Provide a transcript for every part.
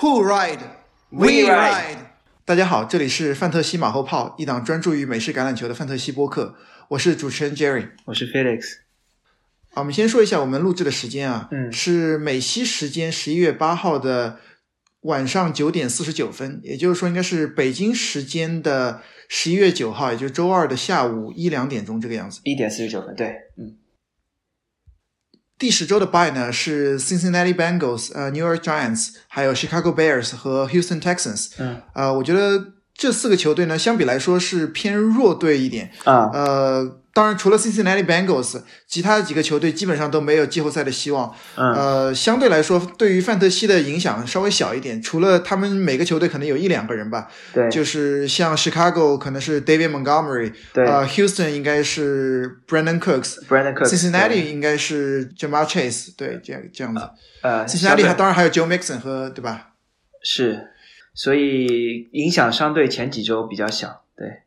Who ride? We ride. 大家好，这里是范特西马后炮，一档专注于美式橄榄球的范特西播客。我是主持人 Jerry。我是 Felix。好，我们先说一下我们录制的时间啊，嗯是美西时间十一月八号的晚上九点四十九分，也就是说应该是北京时间的十一月九号，也就是周二的下午一两点钟这个样子。一点四十九分，对，嗯，第十周的 bye 呢是 Cincinnati Bengals、呃 New York Giants，还有 Chicago Bears 和 Houston Texans。嗯，呃，我觉得这四个球队呢，相比来说是偏弱队一点。啊，呃，当然除了 Cincinnati Bengals，其他几个球队基本上都没有季后赛的希望。嗯，呃，相对来说，对于范特西的影响稍微小一点。除了他们每个球队可能有一两个人吧，对，就是像 Chicago 可能是 David Montgomery，对呃，Houston 应该是 Brandon Cooks。Brandon Cooks。Cincinnati 应该是 Jamal Chase，对，这样这样子。呃 Cincinnati 还当然还有 Joe Mixon 和对吧？是，所以影响相对前几周比较小，对，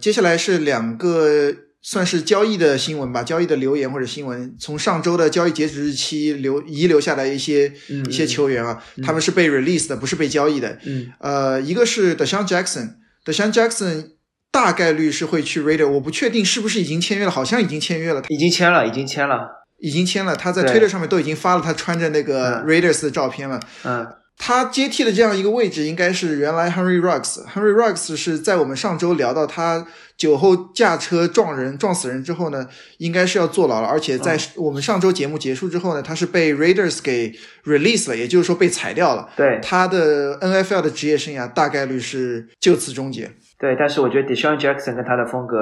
接下来是两个算是交易的新闻吧，交易的留言或者新闻。从上周的交易截止日期留遗留下来一些、嗯一些球员啊，他们是被 release 的，不是被交易的。嗯呃，一个是 Deshaun Jackson，Deshaun Jackson 大概率是会去 Raider，我不确定是不是已经签约了，好像已经签约了，已经签了，已经签了，已经签了。他在对 Twitter 上面都已经发了他穿着那个嗯 Raiders 的照片了。嗯他接替的这样一个位置，应该是原来 Henry Ruggs。Henry Ruggs 是在我们上周聊到他酒后驾车撞人、撞死人之后呢，应该是要坐牢了，而且在我们上周节目结束之后呢，他是被 Raiders 给 release 了，也就是说被裁掉了。对他的 NFL 的职业生涯大概率是就此终结。对，但是我觉得 Deshaun Jackson 跟他的风格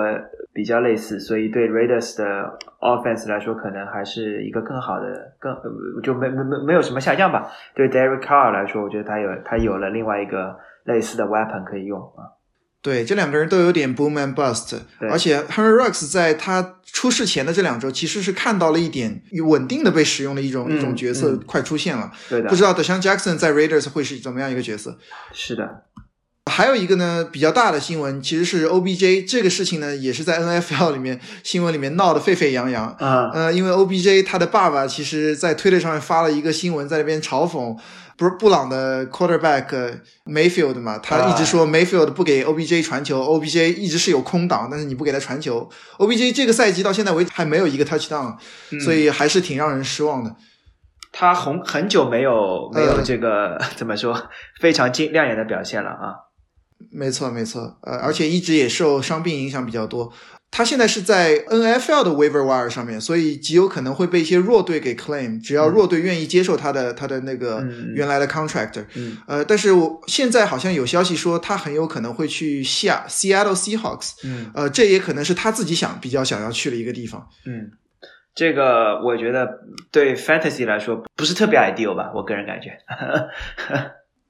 比较类似，所以对 Raiders 的 offense 来说，可能还是一个更好的，更呃就没没没没有什么下降吧。对 Derek Carr 来说，我觉得他有他有了另外一个类似的 weapon 可以用啊。对，这两个人都有点 boom and bust，而且 Henry Ruggs 在他出事前的这两周，其实是看到了一点稳定的被使用的一种、嗯一种角色嗯快出现了。对的不，知道 Deshaun Jackson 在 Raiders 会是怎么样一个角色？是的，还有一个呢，比较大的新闻其实是 OBJ 这个事情呢，也是在 NFL 里面新闻里面闹得沸沸扬扬。啊、呃，因为 OBJ 他的爸爸其实在推特上面发了一个新闻，在那边嘲讽不是布朗的 quarterback 呃 Mayfield 嘛，他一直说 Mayfield 不给 OBJ 传球，OBJ 一直是有空档，但是你不给他传球，OBJ 这个赛季到现在为止还没有一个 touchdown，、所以还是挺让人失望的。他红很久没有没有呃这个、怎么说非常精亮眼的表现了啊。没错，没错，呃，而且一直也受伤病影响比较多。他现在是在 NFL 的 waiver wire 上面，所以极有可能会被一些弱队给 claim，只要弱队愿意接受他的他的那个嗯原来的 contract。嗯呃，但是我现在好像有消息说他很有可能会去西雅 Seattle Seahawks，嗯呃，这也可能是他自己想比较想要去的一个地方。嗯，这个我觉得对 fantasy 来说不是特别 ideal 吧，我个人感觉。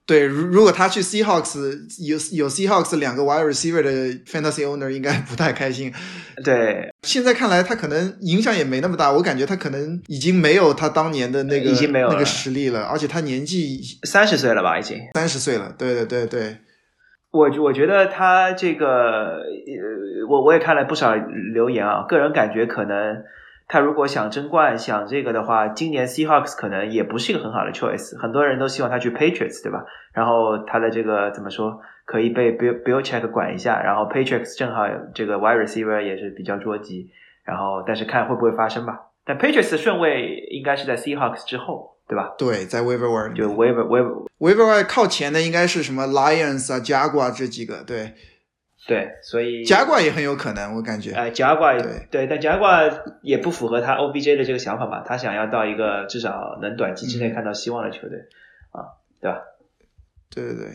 对，如如果他去 Seahawks 有有 Seahawks 两个 wide receiver 的 fantasy owner 应该不太开心。对，现在看来，他可能影响也没那么大，我感觉他可能已经没有他当年的那个已经没有那个实力了，而且他年纪三十岁了吧，已经。三十岁了。对对对对，我我觉得他这个，呃，我我也看了不少留言啊，个人感觉可能他如果想争冠，想这个的话，今年 Seahawks 可能也不是一个很好的 choice。很多人都希望他去 Patriots，对吧？然后他的这个怎么说，可以被 Bill Bill Check 管一下，然后 Patriots 正好这个 wide receiver 也是比较捉急，然后但是看会不会发生吧。但 Patriots 的顺位应该是在 Seahawks 之后，对吧？对，在 waiver wire 就 waiver waiver waiver wire 靠前的应该是什么 Lions 啊、Jaguar 这几个，对对，所以，Jaguar 也很有可能，我感觉。呃，贾瓜对对，但贾瓜也不符合他 OBJ 的这个想法嘛，他想要到一个至少能短期之内看到希望的球队、啊，对吧？对对对，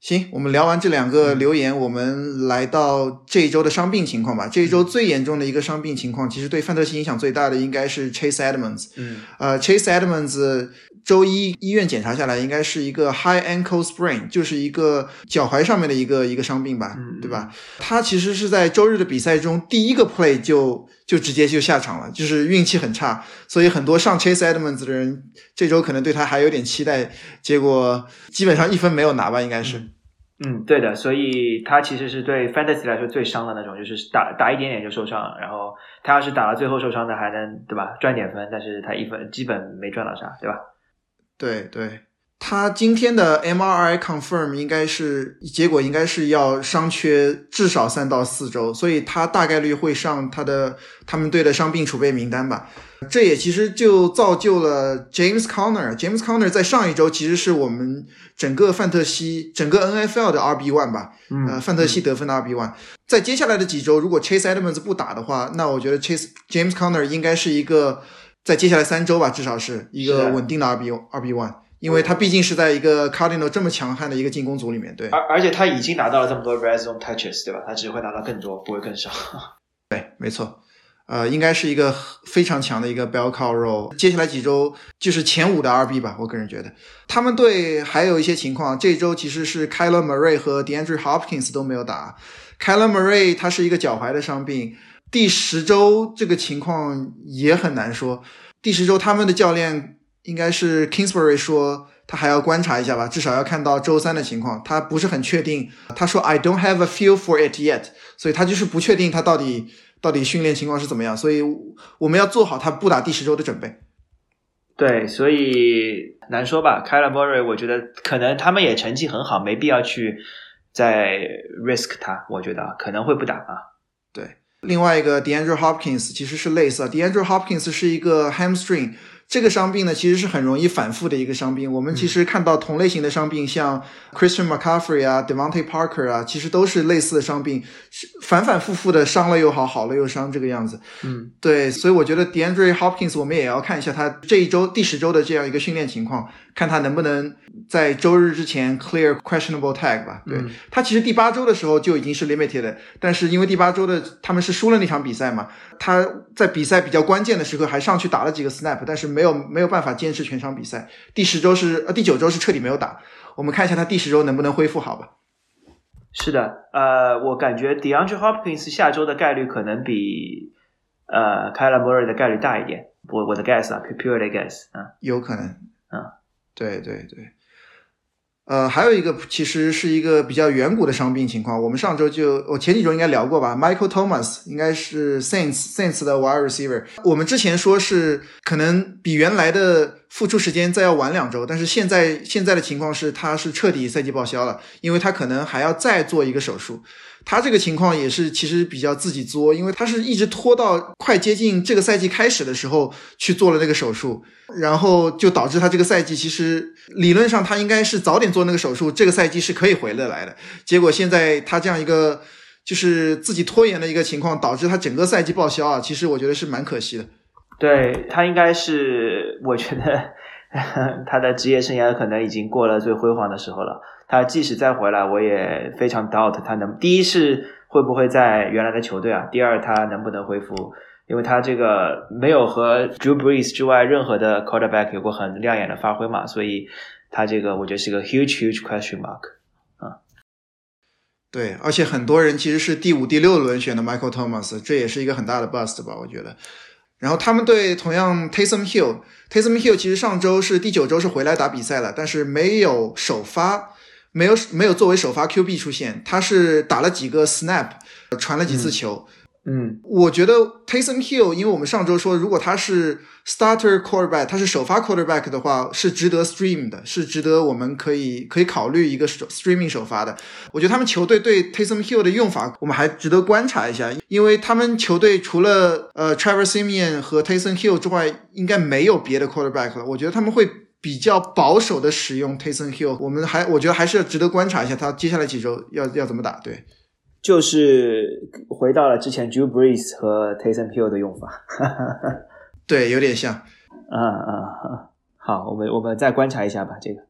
行，我们聊完这两个留言，我们来到这一周的伤病情况吧。这一周最严重的一个伤病情况，其实对范特西影响最大的应该是 Chase Edmonds。嗯呃，Chase Edmonds 周一医院检查下来，应该是一个 high ankle sprain，就是一个脚踝上面的一个一个伤病吧，嗯对吧？他其实是在周日的比赛中第一个 play 就就直接就下场了，就是运气很差，所以很多上 Chase Edmonds 的人这周可能对他还有点期待，结果基本上一分没有拿吧，应该是。嗯，对的，所以他其实是对 fantasy 来说最伤的那种，就是打打一点点就受伤，然后他要是打到最后受伤的还能对吧赚点分，但是他一分基本没赚到啥，对吧？对对，他今天的 MRI confirm 应该是结果应该是要伤缺至少三到四周，所以他大概率会上他的他们队的伤病储备名单吧。这也其实就造就了 James Conner。James Conner 在上一周其实是我们整个范特西整个 NFL 的 RB one 吧，呃，范特西得分的 RB one。在接下来的几周，如果 Chase Edmonds 不打的话，那我觉得 Chase James Conner 应该是一个在接下来三周吧，至少是一个稳定的二 B 二 B one。因为他毕竟是在一个 Cardinal 这么强悍的一个进攻组里面，对，而而且他已经拿到了这么多 red zone touches，对吧？他只会拿到更多，不会更少。对，没错，呃，应该是一个非常强的一个 bell cow role。接下来几周就是前五的 RB 吧，我个人觉得。他们队还有一些情况，这周其实是 Kyler Murray 和 DeAndre Hopkins 都没有打。Kyler Murray 他是一个脚踝的伤病，第十周这个情况也很难说。第十周他们的教练。应该是 Kingsbury 说他还要观察一下吧，至少要看到周三的情况，他不是很确定。他说 I don't have a feel for it yet，所以他就是不确定他到底到底训练情况是怎么样，所以我们要做好他不打第十周的准备。对，所以难说吧。k y l e Murray，我觉得可能他们也成绩很好，没必要去再 risk 他。我觉得可能会不打啊。对，另外一个 DeAndre Hopkins 其实是类似，DeAndre Hopkins 是一个 hamstring。这个伤病呢，其实是很容易反复的一个伤病。我们其实看到同类型的伤病，像 Christian McCaffrey 啊、Devontae Parker 啊，其实都是类似的伤病，反反复复的伤了又好，好了又伤这个样子。嗯，对，所以我觉得 DeAndre Hopkins 我们也要看一下他这一周第十周的这样一个训练情况，看他能不能在周日之前 clear questionable tag 吧。对他其实第八周的时候就已经是 limited，但是因为第八周的他们是输了那场比赛嘛，他在比赛比较关键的时刻还上去打了几个 snap，但是没。有没有办法坚持全场比赛，第十周是呃第九周是彻底没有打。我们看一下他第十周能不能恢复好吧？是的，呃，我感觉 DeAndre Hopkins 下周的概率可能比呃 Kyler Murray 的概率大一点。我我的 guess 啊，pure 的 guess 啊，有可能，嗯，对对对。呃，还有一个其实是一个比较远古的伤病情况。我们上周就我前几周应该聊过吧，Michael Thomas 应该是 Saints Saints 的 wide receiver。我们之前说是可能比原来的复出时间再要晚两周，但是现在现在的情况是他是彻底赛季报销了，因为他可能还要再做一个手术。他这个情况也是其实比较自己作，因为他是一直拖到快接近这个赛季开始的时候去做了那个手术，然后就导致他这个赛季其实理论上他应该是早点做那个手术，这个赛季是可以回得来的。结果现在他这样一个就是自己拖延的一个情况，导致他整个赛季报销啊，其实我觉得是蛮可惜的。对他应该是，我觉得他的职业生涯可能已经过了最辉煌的时候了。他即使再回来，我也非常 doubt 他能。第一是会不会在原来的球队啊？第二他能不能恢复？因为他这个没有和 Drew Brees 之外任何的 quarterback 有过很亮眼的发挥嘛，所以他这个我觉得是个 huge huge question mark 啊。对，而且很多人其实是第五、第六轮选的 Michael Thomas，这也是一个很大的 bust 吧？我觉得。然后他们队同样 Taysom Hill，Taysom Hill 其实上周是第九周是回来打比赛了，但是没有首发。没有没有作为首发 QB 出现，他是打了几个 snap，传了几次球。嗯，嗯我觉得 Taysom Hill，因为我们上周说，如果他是 starter quarterback，他是首发 quarterback 的话，是值得 stream 的，是值得我们可以可以考虑一个首 streaming 首发的。我觉得他们球队对 Taysom Hill 的用法，我们还值得观察一下，因为他们球队除了呃 Trevor Simeon 和 Taysom Hill 之外，应该没有别的 quarterback 了。我觉得他们会。比较保守的使用 Taysom Hill，我们还我觉得还是值得观察一下他接下来几周要要怎么打。对，就是回到了之前 Drew Brees 和 Taysom Hill 的用法，对，有点像。啊啊，好，我们我们再观察一下吧，这个。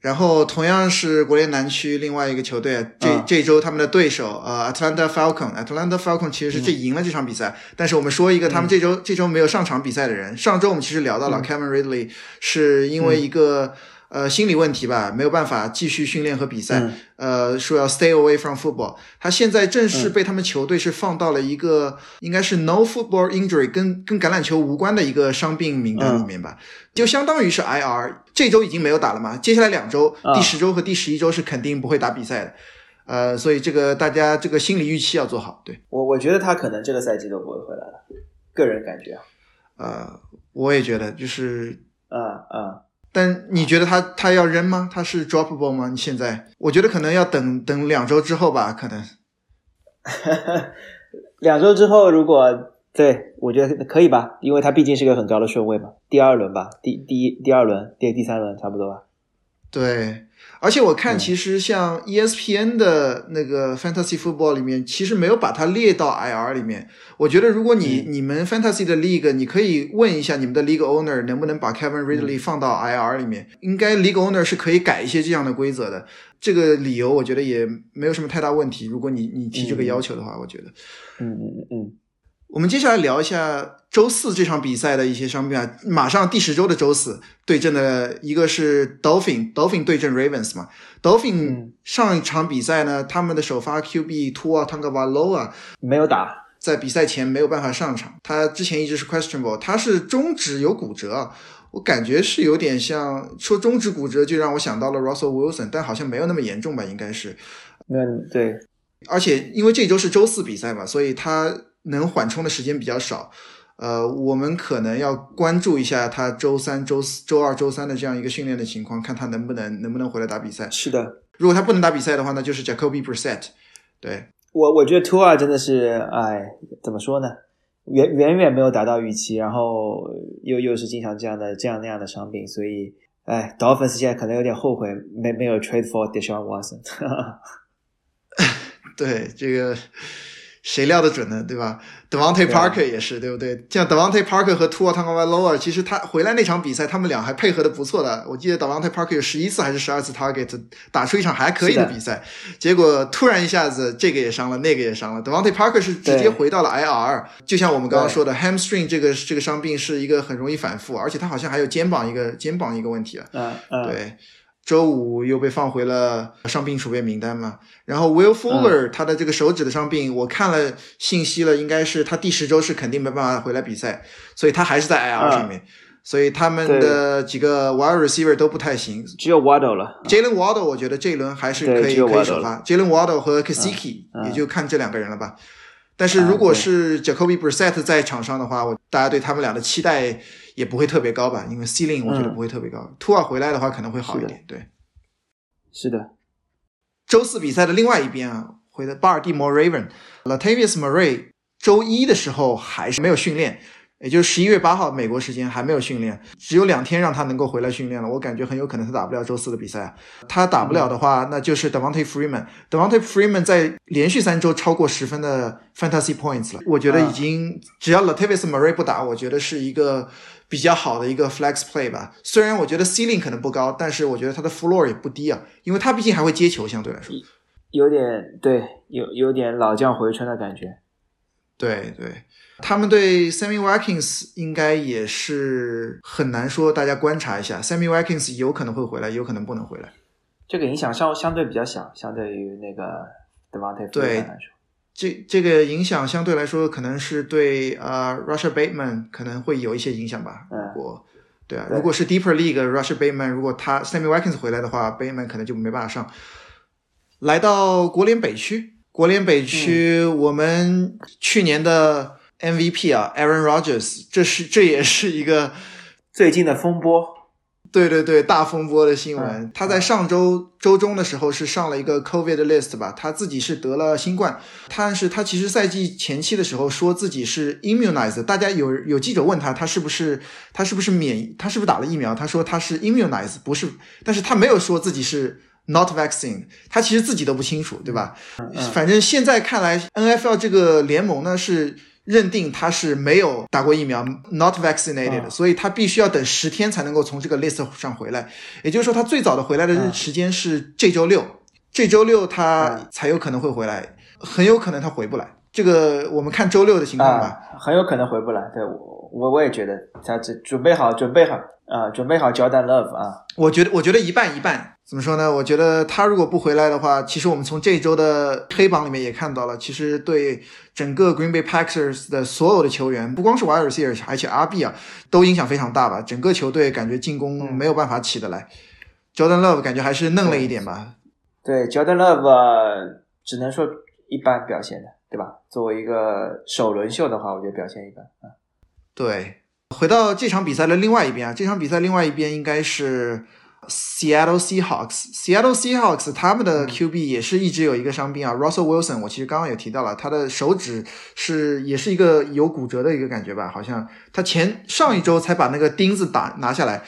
然后同样是国联南区另外一个球队，这这周他们的对手呃，Atlanta Falcon，Atlanta Falcon 其实是这赢了这场比赛。但是我们说一个他们这周这周没有上场比赛的人，上周我们其实聊到了 Kevin Ridley 是因为一个。呃，心理问题吧，没有办法继续训练和比赛。呃，说要 stay away from football。他现在正式被他们球队是放到了一个应该是 no football injury，跟跟橄榄球无关的一个伤病名单里面吧，就相当于是 IR。这周已经没有打了嘛，接下来两周，第十周和第十一周是肯定不会打比赛的。呃，所以这个大家这个心理预期要做好。对我，我觉得他可能这个赛季都不会回来了，个人感觉。呃，我也觉得，就是，嗯嗯。但你觉得他他要扔吗？他是 droppable 吗？你现在我觉得可能要等等两周之后吧，可能。两周之后，如果对我觉得可以吧，因为他毕竟是个很高的顺位嘛，第二轮吧，第第一第二轮，第第三轮差不多吧。对。而且我看，其实像 ESPN 的那个 Fantasy Football 里面，其实没有把它列到 IR 里面。我觉得，如果你你们 Fantasy 的 League，你可以问一下你们的 League Owner 能不能把 Kevin Ridley 放到 IR 里面。应该 League Owner 是可以改一些这样的规则的。这个理由我觉得也没有什么太大问题。如果你你提这个要求的话，我觉得，嗯嗯嗯。我们接下来聊一下周四这场比赛的一些伤病啊，马上第十周的周四对阵的一个是 Dolphin，Dolphin 对阵 Ravens 嘛。Dolphin 上一场比赛呢，他们的首发 QB Tua Tagovailoa 没有打，在比赛前没有办法上场，他之前一直是 questionable，他是中指有骨折，我感觉是有点像说中指骨折就让我想到了 Russell Wilson，但好像没有那么严重吧，应该是。嗯，对。而且因为这周是周四比赛嘛，所以他。能缓冲的时间比较少，呃，我们可能要关注一下他周三、周四、周二、周三的这样一个训练的情况，看他能不能能不能回来打比赛。是的，如果他不能打比赛的话，那就是 Jacoby Brissett。对我，我觉得 Tua 真的是，哎，怎么说呢？远远远没有达到预期，然后又又是经常这样的这样那样的伤病，所以，哎，Dolphins 现在可能有点后悔没没有 trade for Deshaun Watson。对这个。谁料得准呢？对吧？Devonte Parker 也是，对不对？像 Devonte Parker 和 Tua Tagovailoa，其实他回来那场比赛，他们俩还配合的不错的。我记得 Devonte Parker 有十一次还是十二次 target，打出一场还可以的比赛。结果突然一下子，这个也伤了，那个也伤了。Devonte Parker 是直接回到了 IR。就像我们刚刚说的，hamstring 这个这个伤病是一个很容易反复，而且他好像还有肩膀一个肩膀一个问题啊。嗯嗯，对。周五又被放回了伤病储备名单嘛？然后 Will Fuller 他的这个手指的伤病，我看了信息了，应该是他第十周是肯定没办法回来比赛，所以他还是在 IR 上面。所以他们的几个 wide receiver 都不太行，只有 Waddle 了。Jalen Waddle 我觉得这一轮还是可以可以首发。Jalen Waddle 和 Kasiki 也就看这两个人了吧。但是如果是 Jacoby Brissett 在场上的话，我大家对他们俩的期待。也不会特别高吧，因为 ceiling 我觉得不会特别高。图尔回来的话可能会好一点，对。是的。周四比赛的另外一边啊，回的巴尔的摩 Raven，Latavius Murray 周一的时候还是没有训练。也就是十一月八号美国时间还没有训练，只有两天让他能够回来训练了。我感觉很有可能他打不了周四的比赛。他打不了的话，那就是 Devonte Freeman。Devonte Freeman 在连续三周超过十分的 Fantasy Points 了。我觉得已经只要 Latavius Murray 不打，我觉得是一个比较好的一个 Flex Play 吧。虽然我觉得 Ceiling 可能不高，但是我觉得他的 Floor 也不低啊，因为他毕竟还会接球，相对来说有点对，有有点老将回春的感觉。对对。他们对 Sammy Watkins 应该也是很难说，大家观察一下，Sammy Watkins 有可能会回来，有可能不能回来。这个影响相相对比较小，相对于那个 Devontae 对来说，这这个影响相对来说可能是对呃 Russia Bateman 可能会有一些影响吧。如果对啊，如果是 Deeper League Russia Bateman，如果他 Sammy Watkins 回来的话，Bateman 可能就没办法上。来到国联北区，国联北区我们去年的。MVP 啊，Aaron Rodgers，这是这也是一个最近的风波，对对对，大风波的新闻。他在上周周中的时候是上了一个 COVID list 吧，他自己是得了新冠，但是他其实赛季前期的时候说自己是 immunized，大家有有记者问他，他是不是他是不是免他是不是打了疫苗？他说他是 immunized，不是，但是他没有说自己是 not vaccine，他其实自己都不清楚，对吧？反正现在看来，NFL 这个联盟呢是。认定他是没有打过疫苗，not vaccinated，所以他必须要等十天才能够从这个 list 上回来。也就是说，他最早的回来的时间是这周六，这周六他才有可能会回来，很有可能他回不来。这个我们看周六的情况吧，很有可能回不来。对我，我我也觉得他准准备好，准备好啊，准备好 Jordan Love 啊。我觉得，我觉得一半一半。怎么说呢？我觉得他如果不回来的话，其实我们从这周的黑榜里面也看到了，其实对整个 Green Bay Packers 的所有的球员，不光是 Wide Receiver，而且 RB 啊，都影响非常大吧。整个球队感觉进攻没有办法起得来。Jordan Love 感觉还是嫩了一点吧。对，Jordan Love 只能说一般表现的，对吧？作为一个首轮秀的话，我觉得表现一般啊。对。回到这场比赛的另外一边啊，这场比赛另外一边应该是 Seattle Seahawks。Seattle Seahawks 他们的 QB 也是一直有一个伤病啊，Russell Wilson。我其实刚刚也提到了，他的手指是也是一个有骨折的一个感觉吧？好像他前上一周才把那个钉子打拿下来，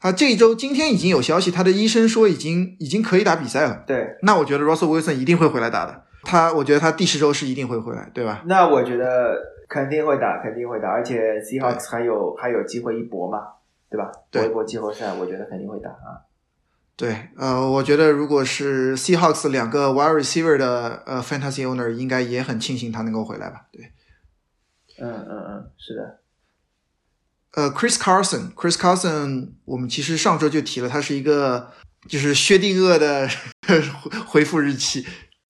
他这一周今天已经有消息，他的医生说已经已经可以打比赛了。对，那我觉得 Russell Wilson 一定会回来打的。他，我觉得他第十周是一定会回来，对吧？那我觉得肯定会打，肯定会打，而且 Seahawks 还有还有机会一搏嘛，对吧？搏一搏季后赛，我觉得肯定会打啊。对，呃，我觉得如果是 Seahawks 两个 wide receiver 的呃 fantasy owner，应该也很庆幸他能够回来吧？对，嗯嗯嗯，是的。呃，Chris Carson，Chris Carson，我们其实上周就提了，他是一个就是薛定谔的 回复日期。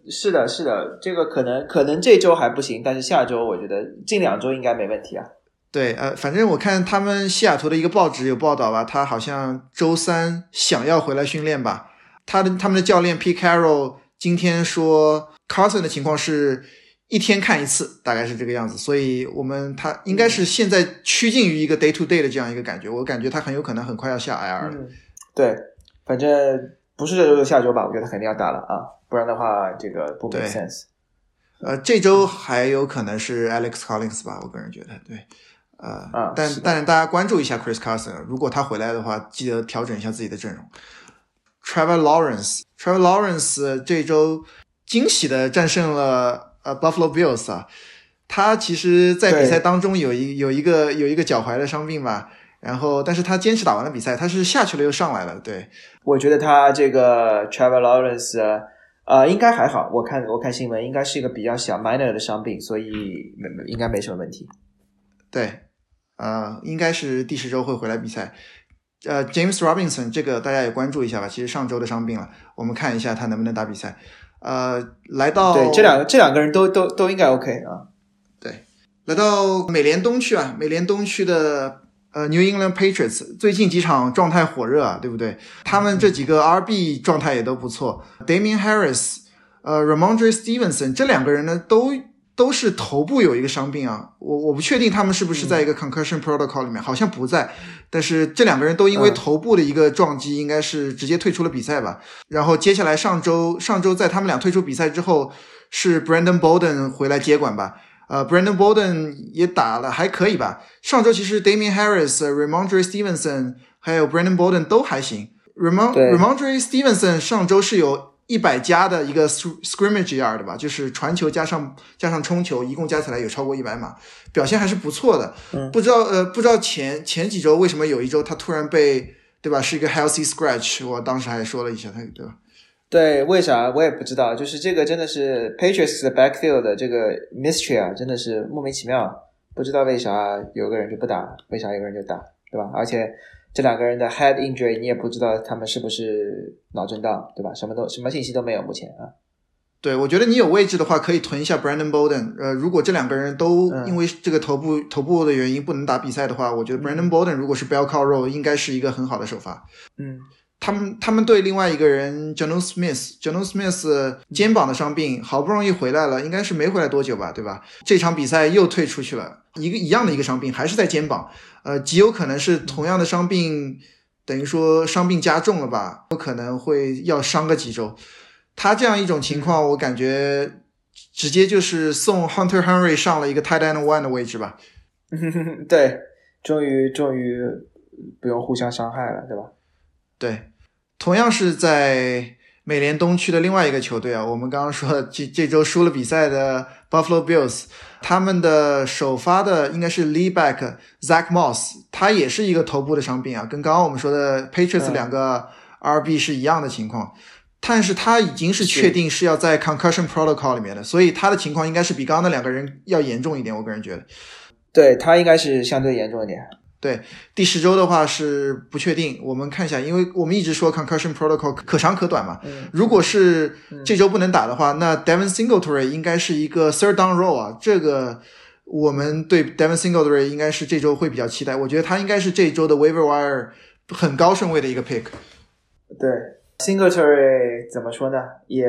是的，是的，这个可能可能这周还不行，但是下周我觉得近两周应该没问题啊。对，呃，反正我看他们西雅图的一个报纸有报道吧，他好像周三想要回来训练吧。他的他们的教练 P Carroll 今天说，Carson 的情况是一天看一次，大概是这个样子。所以我们他应该是现在趋近于一个 day to day 的这样一个感觉，我感觉他很有可能很快要下 IR 了。对，反正不是这周就下周吧，我觉得肯定要打了啊。不然的话，这个不 make sense。呃，这周还有可能是 Alex Collins 吧，我个人觉得，对，呃，但但是大家关注一下 Chris Carson，如果他回来的话，记得调整一下自己的阵容。Trevor Lawrence，Trevor Lawrence 这周惊喜的战胜了呃 Buffalo Bills 啊，他其实在比赛当中有一有一个有一个脚踝的伤病吧，然后但是他坚持打完了比赛，他是下去了又上来了，对，我觉得他这个 Trevor Lawrence。呃，应该还好。我看我看新闻，应该是一个比较小 minor 的伤病，所以没应该没什么问题。对，呃，应该是第十周会回来比赛。呃，James Robinson 这个大家也关注一下吧。其实上周的伤病了，我们看一下他能不能打比赛。呃，来到对这两个这两个人都都都应该 OK 啊。对，来到美联东区啊，美联东区的。呃，New England Patriots 最近几场状态火热啊，对不对？他们这几个 RB 状态也都不错。Damian Harris，呃，Ramondre Stevenson 这两个人呢，都都是头部有一个伤病啊。我我不确定他们是不是在一个 concussion protocol 里面，好像不在。但是这两个人都因为头部的一个撞击，应该是直接退出了比赛吧。然后接下来上周上周在他们俩退出比赛之后，是 Brandon Bolden 回来接管吧。呃，Brandon Bolden 也打了还可以吧。上周其实 Damian Harris、Ramondre Stevenson 还有 Brandon Bolden 都还行。Ramond Ramondre Stevenson 上周是有一百加的一个 scrimmage yard 吧，就是传球加上加上冲球，一共加起来有超过一百码，表现还是不错的。不知道呃，不知道前前几周为什么有一周他突然被对吧，是一个 healthy scratch，我当时还说了一下他，对吧？对，为啥我也不知道，就是这个真的是 Patriots 的 backfield 的这个 mystery 啊，真的是莫名其妙，不知道为啥有个人就不打，为啥有个人就打，对吧？而且这两个人的 head injury 你也不知道他们是不是脑震荡，对吧？什么都什么信息都没有，目前啊。对，我觉得你有位置的话，可以囤一下 Brandon Bolden。呃，如果这两个人都因为这个头部头部的原因不能打比赛的话，我觉得 Brandon Bolden 如果是 bell cow roll，应该是一个很好的首发。嗯。他们他们队另外一个人 j o n o Smith，j o n o Smith 肩膀的伤病好不容易回来了，应该是没回来多久吧，对吧？这场比赛又退出去了，一个一样的一个伤病，还是在肩膀，呃，极有可能是同样的伤病，等于说伤病加重了吧，有可能会要伤个几周。他这样一种情况，我感觉直接就是送 Hunter Henry 上了一个 tight end one 的位置吧。对，终于终于不用互相伤害了，对吧？对。同样是在美联东区的另外一个球队啊，我们刚刚说这 这周输了比赛的 Buffalo Bills，他们的首发的应该是 Lee Back Zach Moss，他也是一个头部的伤病啊，跟刚刚我们说的 Patriots 两个 RB 是一样的情况，但是他已经是确定是要在 Concussion Protocol 里面的，所以他的情况应该是比刚刚那两个人要严重一点，我个人觉得，对他应该是相对严重一点。对第十周的话是不确定，我们看一下，因为我们一直说 concussion protocol 可长可短嘛。如果是这周不能打的话，那 Devon Singletary 应该是一个 third down role 啊。这个我们对 Devon Singletary 应该是这周会比较期待。我觉得他应该是这周的 waiver wire 很高顺位的一个 pick。对 Singletary 怎么说呢？也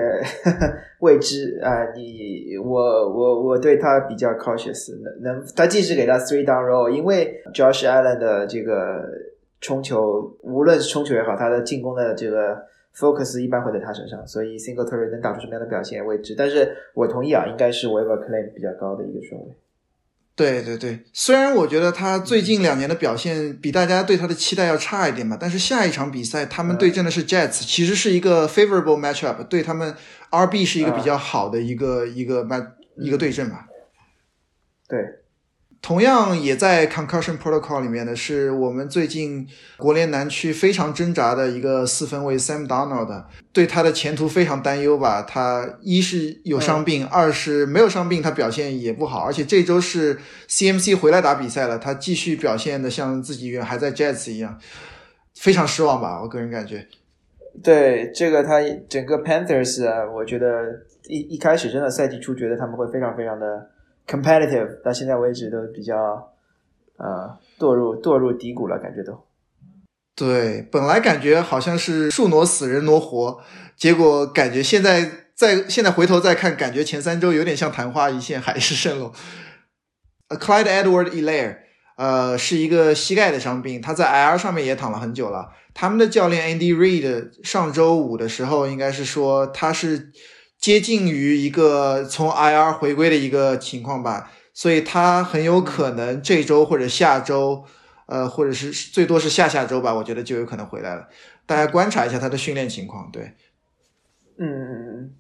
未知啊、你我我我对他比较 cautious，能能他即使给他 three down roll，因为 Josh Allen 的这个冲球，无论是冲球也好，他的进攻的这个 focus 一般会在他身上，所以 Singletary 能打出什么样的表现未知。但是我同意啊，应该是 Weber Claim 比较高的一个顺位。对对对，虽然我觉得他最近两年的表现比大家对他的期待要差一点吧，但是下一场比赛他们对阵的是 Jets，、其实是一个 favorable matchup，对他们 RB 是一个比较好的一个、一个 match 一个对阵吧。对，同样也在 concussion protocol 里面的是我们最近国联南区非常挣扎的一个四分卫 Sam Donald，对他的前途非常担忧吧。他一是有伤病，二是没有伤病，他表现也不好。而且这周是 CMC 回来打比赛了，他继续表现的像自己原还在 Jets 一样，非常失望吧。我个人感觉。对这个，他整个 Panthers 啊，我觉得一一开始真的赛季初觉得他们会非常非常的 competitive，到现在为止都比较呃堕入堕入低谷了，感觉都。对，本来感觉好像是树挪死人挪活，结果感觉现在在现在回头再看，感觉前三周有点像昙花一现，海市蜃楼。呃，Clyde Edward Elair，呃，是一个膝盖的伤病，他在 IR 上面也躺了很久了。他们的教练 Andy Reid 上周五的时候应该是说他是接近于一个从 IR 回归的一个情况吧，所以他很有可能这周或者下周。呃，或者是最多是下下周吧，我觉得就有可能回来了。大家观察一下他的训练情况。对，嗯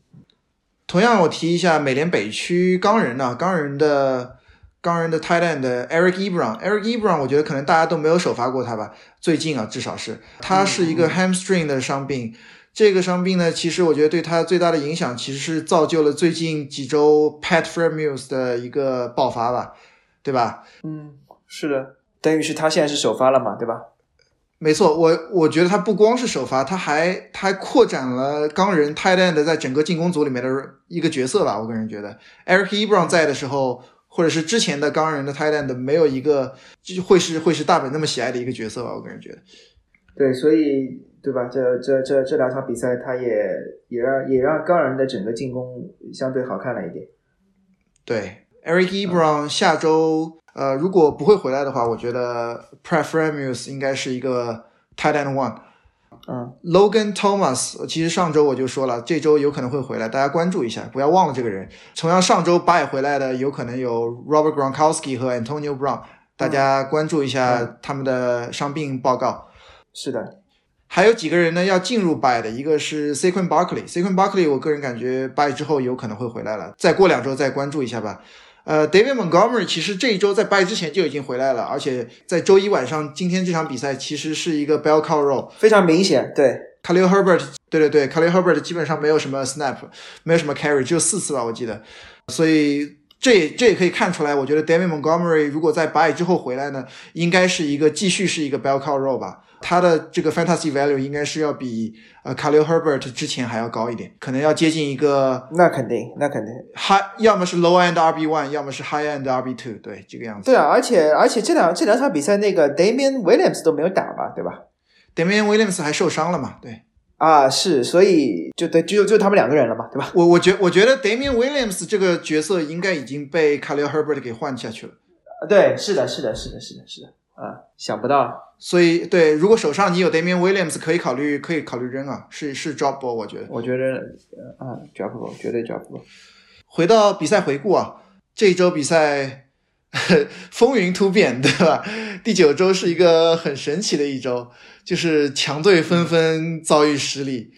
同样我提一下美联北区钢人呢、钢人的钢人的 tight end Eric Ebron，Eric Ebron 我觉得可能大家都没有首发过他吧，最近啊至少是，他是一个 hamstring 的伤病。这个伤病呢，其实我觉得对他最大的影响，其实是造就了最近几周 Pat Fremus 的一个爆发吧，对吧？嗯，是的，等于是他现在是首发了嘛，对吧？没错，我我觉得他不光是首发，他还他还扩展了钢人 tight end 在整个进攻组里面的一个角色吧。我个人觉得，Eric Ebron 在的时候，或者是之前的钢人的 tight end 没有一个就会是会是大本那么喜爱的一个角色吧。我个人觉得，对，所以对吧？这这这这两场比赛，他也也让也让钢人的整个进攻相对好看了一点。对 Eric Ebron 下周呃如果不会回来的话，我觉得 Prefremus 应该是一个 tight end one。嗯 Logan Thomas，其实上周我就说了，这周有可能会回来，大家关注一下，不要忘了这个人。同样，上周拜回来的有可能有 Robert Gronkowski 和 Antonio Brown，大家关注一下他们的伤病报告。是的，还有几个人呢要进入 buy 的，一个是 Sequin Barkley，Sequin Barkley 我个人感觉 buy 之后有可能会回来了，再过两周再关注一下吧。呃，David Montgomery 其实这一周在 buy 之前就已经回来了，而且在周一晚上今天这场比赛其实是一个 bell cow roll，非常明显。对，Khalil Herbert，对对对，Khalil Herbert 基本上没有什么 snap，没有什么 carry，只有四次吧，我记得。所以这也这也可以看出来，我觉得 David Montgomery 如果在 buy 之后回来呢，应该是一个继续是一个 bell cow roll 吧。他的这个 fantasy value 应该是要比呃 Khalil Herbert 之前还要高一点，可能要接近一个那肯定，那肯定。high，要么是 low end RB one，要么是 high end RB two，对这个样子。对啊，而且而且这两这两场比赛，那个 Damian Williams 都没有打吧，对吧？Damian Williams 还受伤了嘛？对。啊，是，所以就对，就就他们两个人了嘛，对吧？我我觉我觉得 Damian Williams 这个角色应该已经被 Khalil Herbert 给换下去了。啊，对，是的，是的，是的，是的，是的，啊，想不到，所以，对，如果手上你有 Damian Williams，可以考虑，可以考虑扔啊，是是 drop ball，我觉得。我觉得，呃啊，dropable，绝对 dropable。回到比赛回顾啊，这一周比赛 风云突变，对吧？第九周是一个很神奇的一周，就是强队纷纷遭遇失利，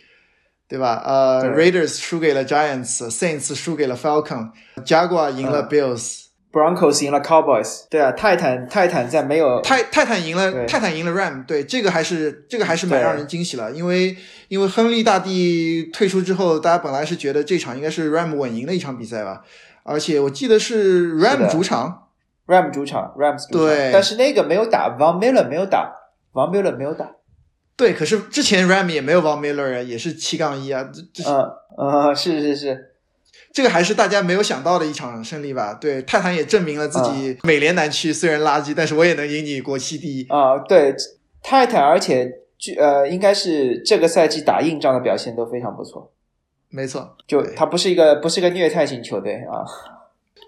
对吧？呃对，Raiders 输给了 Giants，Saints 输给了 Falcon，Jaguar 赢了嗯 Bills。Broncos 赢了 Cowboys，对啊，泰坦泰坦在没有泰泰坦赢了，泰坦赢了 Ram，对这个还是这个还是蛮让人惊喜了，因为因为亨利大帝退出之后，大家本来是觉得这场应该是 Ram 稳赢的一场比赛吧，而且我记得是是 Ram 主场，Ram 主场，Rams 主场，对。但是那个没有打，Von Miller 没有打，Von Miller 没有打，对，可是之前 Ram 也没有 Von Miller 啊，也是七杠一啊，这这嗯嗯，是是是，这个还是大家没有想到的一场胜利吧？对，泰坦也证明了自己美联南区虽然垃圾，但是我也能赢你国七第一。啊，对，泰坦，而且据呃，应该是这个赛季打硬仗的表现都非常不错。没错，就他不是一个不是一个虐菜型球队啊。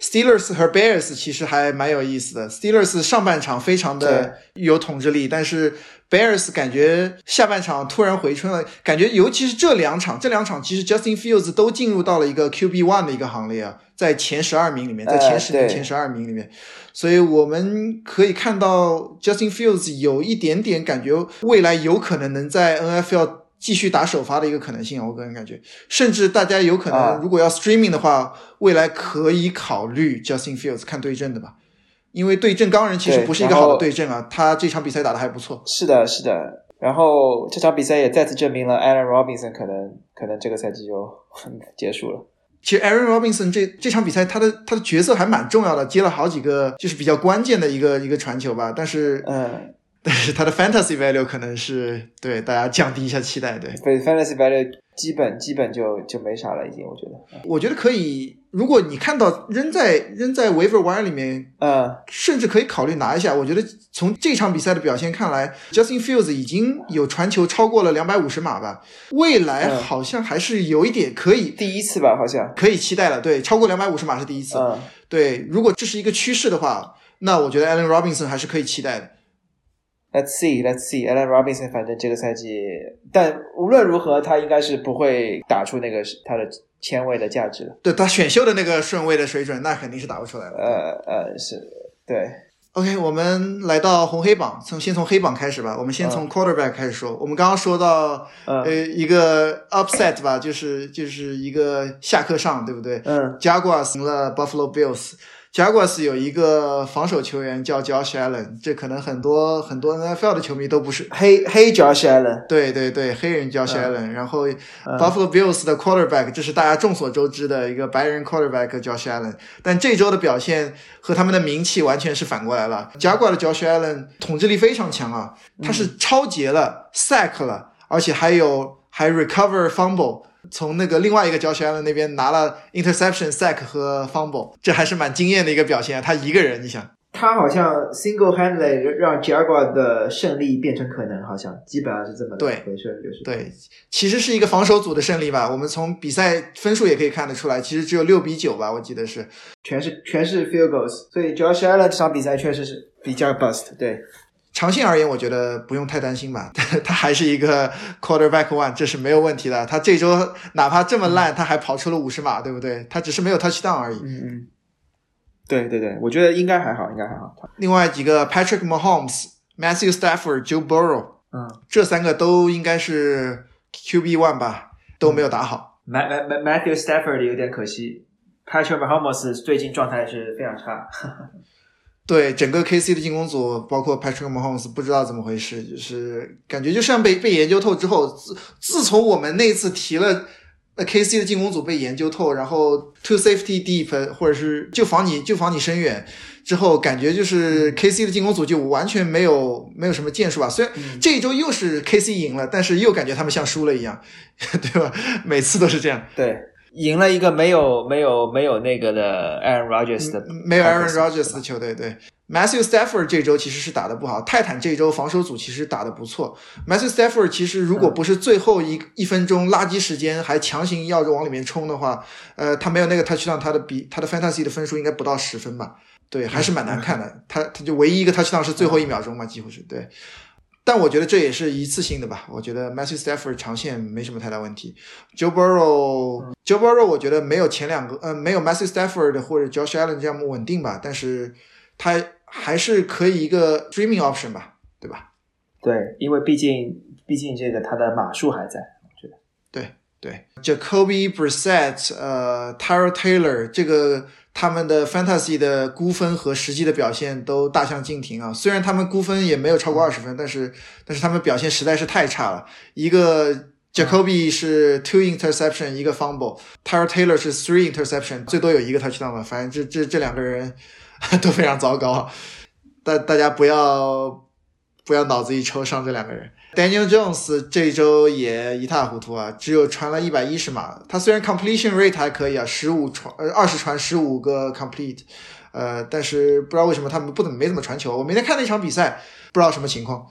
Steelers 和 Bears 其实还蛮有意思的。Steelers 上半场非常的有统治力，但是 Bears 感觉下半场突然回春了。感觉尤其是这两场，这两场其实 Justin Fields 都进入到了一个 QB one 的一个行列啊，在前十二名里面，在前十名、前十二名里面，所以我们可以看到 Justin Fields 有一点点感觉，未来有可能能在 NFL。继续打首发的一个可能性啊，我个人感觉，甚至大家有可能如果要 streaming 的话，未来可以考虑 Justin Fields 看对阵的吧，因为对阵钢人其实不是一个好的对阵啊，他这场比赛打的还不错。是的，是的，然后这场比赛也再次证明了 Allen Robinson 可能可能这个赛季就 结束了。其实 Aaron Robinson 这这场比赛他的他的角色还蛮重要的，接了好几个就是比较关键的一个一个传球吧，但是嗯。但是它的 fantasy value 可能是对大家降低一下期待，对。对 fantasy value 基本基本就就没啥了，已经我觉得。我觉得可以，如果你看到扔在扔在 waiver wire 里面，呃，甚至可以考虑拿一下。我觉得从这场比赛的表现看来，Justin Fields 已经有传球超过了两百五十码吧，未来好像还是有一点可以第一次吧，好像可以期待了。对，超过两百五十码是第一次。对，如果这是一个趋势的话，那我觉得 Allen Robinson 还是可以期待的。Let's see, let's see. Allen Robinson，反正这个赛季，但无论如何，他应该是不会打出那个他的签位的价值的。对他选秀的那个顺位的水准，那肯定是打不出来了。呃呃，是对。OK，我们来到红黑榜，从先从黑榜开始吧。我们先从 Quarterback 开始说。我们刚刚说到呃一个 Upset 吧，就是就是一个下课上，对不对？嗯。Jaguars 赢了 Buffalo Bills。Jaguars 有一个防守球员叫 Josh Allen，这可能很多很多 NFL 的球迷都不是黑黑 Josh Allen，对对对，黑人 Josh Allen。然后 Buffalo Bills 的 Quarterback，这是大家众所周知的一个白人 Quarterback Josh Allen。但这周的表现和他们的名气完全是反过来了。Jaguars 的 Josh Allen 统治力非常强啊，他是超节了，sack 了，而且还有还 recover fumble。从那个另外一个 Josh Allen 那边拿了 interception sack 和 fumble，这还是蛮惊艳的一个表现啊。他一个人，你想，他好像 single handedly 让 Jaguar 的胜利变成可能，好像基本上是这么对回事，就是对，其实是一个防守组的胜利吧。我们从比赛分数也可以看得出来，其实只有六比九吧，我记得是，全是全是 field goals，所以 Josh Allen 这场比赛确实是比较 bust，对。长线而言，我觉得不用太担心吧。他还是一个 quarterback one，这是没有问题的。他这周哪怕这么烂，他还跑出了五十码，对不对？他只是没有 touchdown 而已。嗯嗯，对对对，我觉得应该还好，应该还好。另外几个 Patrick Mahomes、Matthew Stafford、Joe Burrow，嗯，这三个都应该是 QB one 吧，都没有打好。Matthew Stafford 有点可惜，Patrick Mahomes 最近状态是非常差。对整个 KC 的进攻组，包括 Patrick Mahomes，不知道怎么回事，就是感觉就像被被研究透之后，自自从我们那次提了那 KC 的进攻组被研究透，然后 Two Safety Deep 或者是就防你就防你深远之后，感觉就是 KC 的进攻组就完全没有没有什么建树吧。虽然这一周又是 KC 赢了，但是又感觉他们像输了一样，对吧？每次都是这样。对。赢了一个没有没有没有那个的 Aaron Rodgers 的，没有 Aaron Rodgers 的球队。对，Matthew Stafford 这周其实是打的不好，泰坦这周防守组其实打的不错。Matthew Stafford 其实如果不是最后一一分钟垃圾时间还强行要着往里面冲的话，呃，他没有那个 touchdown，他的比他的 fantasy 的分数应该不到十分吧？对，还是蛮难看的。他他就唯一一个 touchdown 是最后一秒钟嘛，几乎是对。但我觉得这也是一次性的吧。我觉得 Matthew Stafford 长线没什么太大问题。Joe Burrow，Joe Burrow 我觉得没有前两个，呃，没有 Matthew Stafford 或者 Josh Allen 这样稳定吧。但是他还是可以一个 streaming option 吧，对吧？对，因为毕竟毕竟这个他的码数还在，我觉得。对对，Jacoby Brissett，呃，Tyrell Taylor 这个。他们的 fantasy 的估分和实际的表现都大相径庭啊！虽然他们估分也没有超过二十分，但是但是他们表现实在是太差了。一个 Jacoby 是 two interception，一个 fumble，Tyrell Taylor 是 three interception，最多有一个 touchdown 吧。反正这这这两个人 都非常糟糕，大大家不要不要脑子一抽上这两个人。Daniel Jones 这周也一塌糊涂啊，只有传了一百一十码。他虽然 completion rate 还可以啊，十五传呃二十传十五个 complete，呃，但是不知道为什么他们不怎么没怎么传球。我每天看那场比赛，不知道什么情况。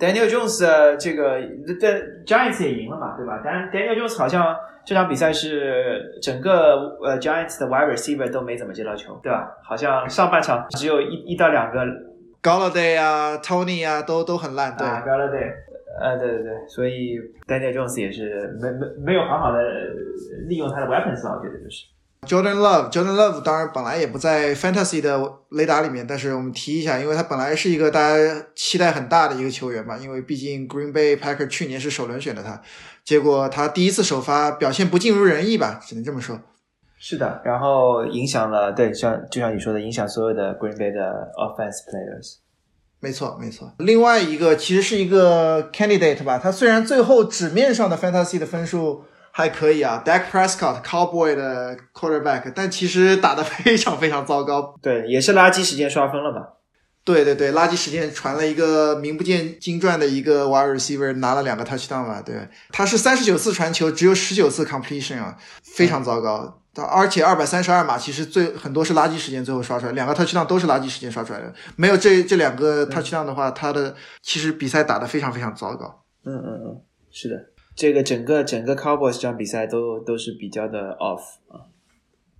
Daniel Jones 这个在 Giants 也赢了嘛，对吧？但 Daniel Jones 好像这场比赛是整个呃 Giants 的 wide receiver 都没怎么接到球，对吧？好像上半场只有一一到两个 Galladay 啊，Tony 啊，都都很烂，对。Galladay，呃，对对对，所以 Daniel Jones 也是没没没有好好的利用他的 weapons 吧，我觉得就是。Jordan Love，Jordan Love 当然本来也不在 Fantasy 的雷达里面，但是我们提一下，因为他本来是一个大家期待很大的一个球员嘛，因为毕竟 Green Bay Packer 去年是首轮选的他，结果他第一次首发表现不尽如人意吧，只能这么说。是的，然后影响了，对，像就像你说的，影响所有的 Green Bay 的 Offense Players。没错，没错。另外一个其实是一个 Candidate 吧，他虽然最后纸面上的 Fantasy 的分数。还可以啊，Dak Prescott Cowboy 的 quarterback，但其实打的非常非常糟糕。对，也是垃圾时间刷分了吧？对对对，垃圾时间传了一个名不见经传的一个 wide receiver 拿了两个 touchdown 吧？对，他是三十九次传球，只有十九次 completion 啊，非常糟糕。而且二百三十二码其实最很多是垃圾时间最后刷出来，两个 touchdown 都是垃圾时间刷出来的。没有这这两个 touchdown 的话，他的其实比赛打得非常非常糟糕。嗯嗯嗯，是的。这个整个整个 Cowboys 这场比赛都都是比较的 off 啊，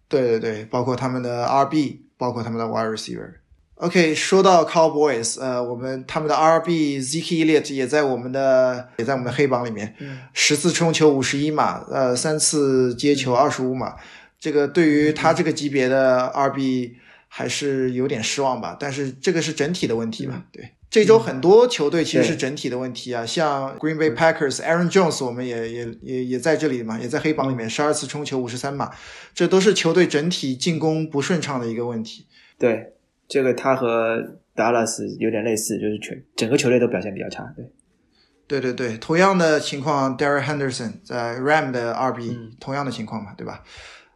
对对对，包括他们的 RB，包括他们的 wide receiver。OK，说到 Cowboys，呃，我们他们的 RB Zeke Elliott 也在我们的也在我们的黑榜里面，十次冲球五十一码，呃，三次接球二十五码，这个对于他这个级别的二 B 还是有点失望吧，但是这个是整体的问题嘛，对。这周很多球队其实是整体的问题啊，像 Green Bay Packers Aaron Jones，我们也也也也在这里嘛，也在黑榜里面，十二次冲球五十三码，这都是球队整体进攻不顺畅的一个问题。对，这个他和 Dallas 有点类似，就是全整个球队都表现比较差。对，对对对，同样的情况，Derek Henderson 在 Ram 的二 B，同样的情况嘛，对吧？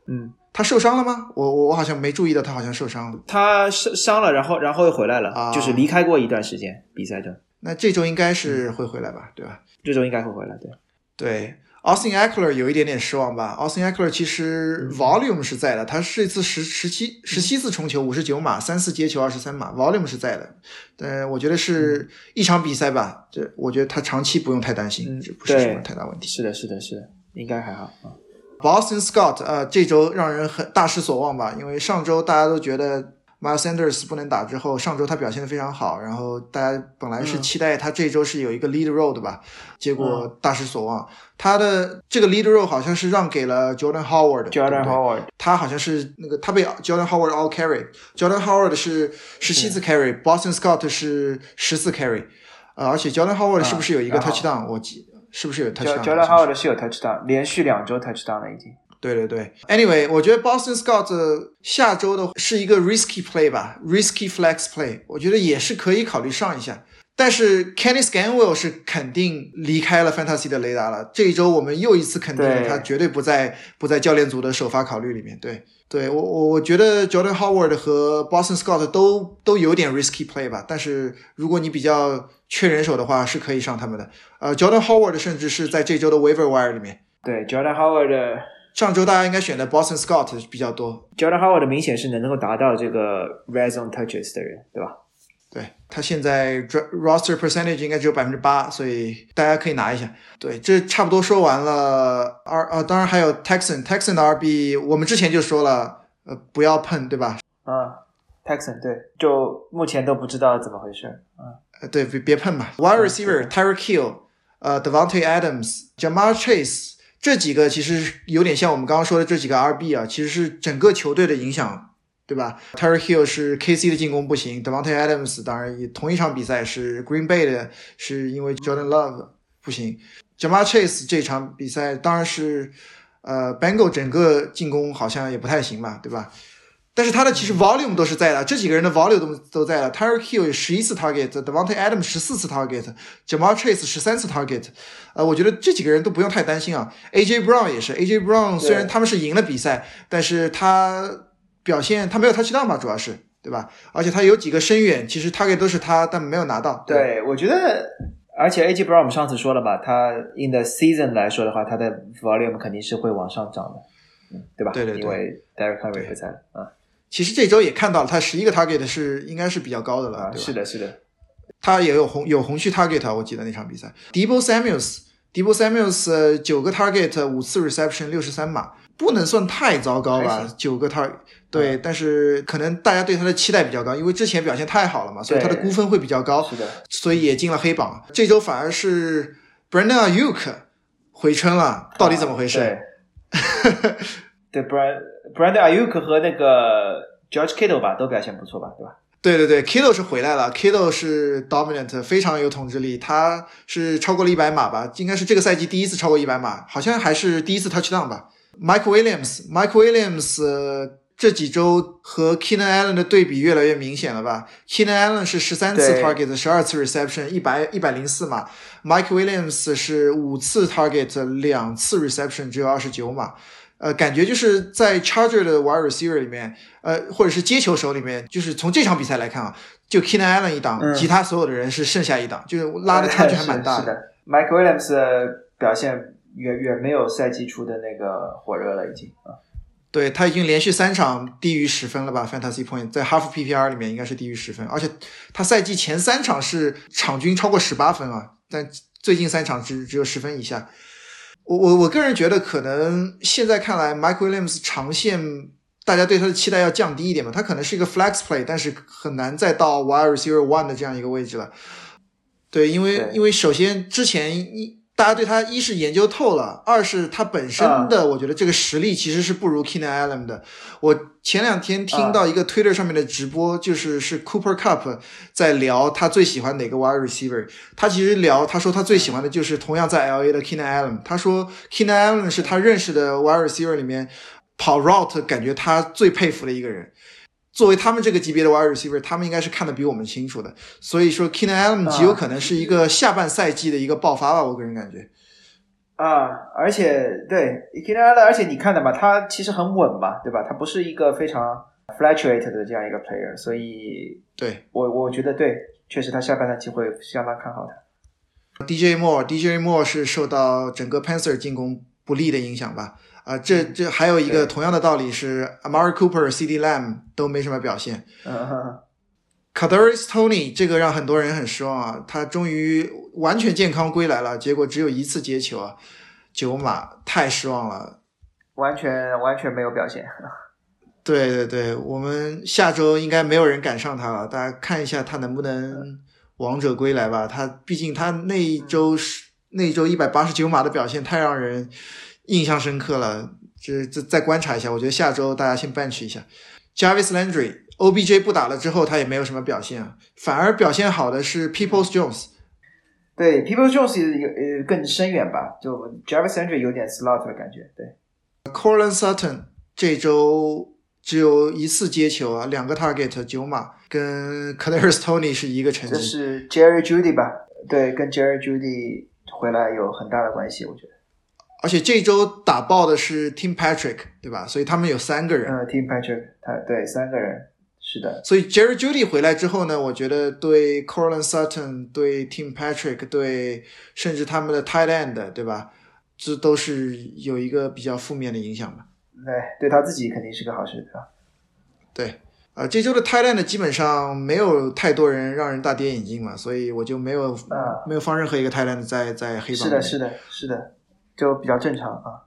嗯。他受伤了吗？我我我好像没注意到他好像受伤了。他伤伤了，然后然后又回来了，啊就是离开过一段时间比赛的。那这周应该是会回来吧，对吧？这周应该会回来，对。对，Austin Eckler 有一点点失望吧。Austin Eckler 其实 volume 是在的，他是一次十十七十七次重球五十九码，三次接球二十三码，volume 是在的。但我觉得是一场比赛吧，这我觉得他长期不用太担心，这不是什么太大问题。是的，是的，是的，应该还好啊。Boston Scott，呃，这周让人很大失所望吧？因为上周大家都觉得 Miles Sanders 不能打，之后上周他表现的非常好，然后大家本来是期待他这周是有一个 lead role 的吧，结果大失所望。他的这个 lead role 好像是让给了 Jordan Howard。Jordan Howard，他好像是那个他被 Jordan Howard all carry，Jordan Howard 是十七次 carry，Boston Scott 是十次 carry，呃，而且 Jordan Howard 是不是有一个 touchdown？我记。是不是有 touchdown？乔丹哈 d 是有 touchdown，连续两周 touchdown 了已经。对对对，Anyway，我觉得 Boston Scott 下周的是一个 risky play 吧，risky flex play，我觉得也是可以考虑上一下。但是 Kenny Scanwell 是肯定离开了 Fantasy 的雷达了。这一周我们又一次肯定了他绝对不在不在教练组的首发考虑里面。对，对我我我觉得 Jordan Howard 和 Boston Scott 都都有点 risky play 吧。但是如果你比较缺人手的话，是可以上他们的。呃，Jordan Howard 甚至是在这周的 Waiver Wire 里面。对，Jordan Howard 上周大家应该选的 Boston Scott 比较多。Jordan Howard 明显是能够达到这个 Red Zone Touches 的人，对吧？对他现在 roster percentage 应该只有百分之八，所以大家可以拿一下。对，这差不多说完了。R 啊，当然还有 Texan，Texan 的 RB，我们之前就说了，呃，不要碰，对吧？啊，Texan 对，就目前都不知道怎么回事。啊，呃，对，别别碰嘛。Wide receiver Tyreek Hill，呃，Devontae Adams，Jamal Chase 这几个其实有点像我们刚刚说的这几个 RB 啊，其实是整个球队的影响。对吧？Terry Hill 是 KC 的进攻不行，Devontae Adams 当然也同一场比赛是 Green Bay 的，是因为 Jordan Love 不行。Jamal Chase 这场比赛当然是，呃，Bengal 整个进攻好像也不太行嘛，对吧？但是他的其实 volume 都是在的，这几个人的 volume 都都在了。Terry Hill 有十一次 target，Devontae Adams 十四次 target，Jamal Chase 十三次 target。呃，我觉得这几个人都不用太担心啊。AJ Brown 也是，AJ Brown 虽然他们是赢了比赛，但是他。表现他没有 touchdown 吧，主要是对吧？而且他有几个深远，其实 target 都是他，但没有拿到。对，我觉得，而且 A G Brown 我们上次说了吧，他 in the season 来说的话，他的 volume 肯定是会往上涨的，嗯，对吧？对对对，因为 Derek Henry 会在啊。其实这周也看到了，他十一个 target 是应该是比较高的了。是的，是的。他也有红有红区 target，我记得那场比赛。Debo Samuels，Debo Samuels 九个 target，五次 reception，六十三码，不能算太糟糕吧？九个 target，对，但是可能大家对他的期待比较高，因为之前表现太好了嘛，所以他的估分会比较高，是的，所以也进了黑榜。这周反而是 Brandon Ayuk 回春了，到底怎么回事？对，Brand Brandon Ayuk 和那个 George Kittle 吧，都表现不错吧，对吧？对对对，Kittle 是回来了，Kittle 是 dominant，非常有统治力，他是超过了一百码吧，应该是这个赛季第一次超过一百码，好像还是第一次 touchdown 吧。Mike Williams，Mike Williams 这几周和 Keenan Allen 的对比越来越明显了吧？Keenan Allen 是十三次 target，十二次 reception，一百一百零四码，Mike Williams 是五次 target，两次 reception，只有二十九码。呃，感觉就是在 Charger 的 wide receiver 里面，呃，或者是接球手里面，就是从这场比赛来看啊，就 Keenan Allen 一档，其他所有的人是剩下一档，就是拉的差距还蛮大的。Mike Williams 的表现远远没有赛季初的那个火热了，已经啊。对他已经连续三场低于十分了吧？Fantasy Point 在 Half PPR 里面应该是低于十分，而且他赛季前三场是场均超过十八分啊，但最近三场只只有十分以下。我我我个人觉得，可能现在看来，Mike Williams 长线大家对他的期待要降低一点嘛。他可能是一个 flex play，但是很难再到 wide receiver one 的这样一个位置了。对，因为因为首先之前一。大家对他一是研究透了，二是他本身的，我觉得这个实力其实是不如 Keenan Allen 的。我前两天听到一个 Twitter 上面的直播，就是是 Cooper Cup 在聊他最喜欢哪个 wide receiver。他其实聊，他说他最喜欢的就是同样在 LA 的 Keenan Allen。他说 Keenan Allen 是他认识的 wide receiver 里面跑 route 感觉他最佩服的一个人。作为他们这个级别的 wide receiver，他们应该是看得比我们清楚的。所以说，Keenan Allen 极有可能是一个下半赛季的一个爆发吧，我个人感觉。啊，而且对 Keenan Allen，而且你看的嘛，他其实很稳嘛，对吧？他不是一个非常 fluctuate 的这样一个 player，所以对我我觉得对，确实他下半赛季会相当看好他。DJ Moore，DJ Moore 是受到整个 Panther 进攻不利的影响吧？啊，这这还有一个同样的道理是，Amari Cooper、C.D. Lamb 都没什么表现。Kadarius Tony 这个让很多人很失望啊，他终于完全健康归来了，结果只有一次接球啊，九码，太失望了，完全完全没有表现。对对对，我们下周应该没有人赶上他了，大家看一下他能不能王者归来吧。他毕竟他那一周是那一周一百八十九码的表现太让人。印象深刻了，这这再观察一下，我觉得下周大家先 bench 一下。Jarvis Landry，OBJ 不打了之后，他也没有什么表现啊，反而表现好的是 Peoples Jones。对，Peoples Jones 有呃更深远吧，就 Jarvis Landry 有点 slot 的感觉。对 c o r l a n Sutton 这周只有一次接球啊，两个 target 九码，跟 c a d a r s Tony 是一个成绩。这是 Jerry Judy 吧？对，跟 Jerry Judy 回来有很大的关系，我觉得。而且这周打爆的是 Tim Patrick，对吧？所以他们有三个人。嗯，Tim Patrick，他对三个人，是的。所以 Jerry Judy 回来之后呢，我觉得对 Corlin Sutton、对 Tim Patrick、对甚至他们的 Tight End，对吧？这都是有一个比较负面的影响吧。对，对他自己肯定是个好事，对吧？对，啊，这周的 End 基本上没有太多人让人大跌眼镜嘛，所以我就没有啊没有放任何一个 End 在在黑榜。是的，是的，是的。就比较正常啊，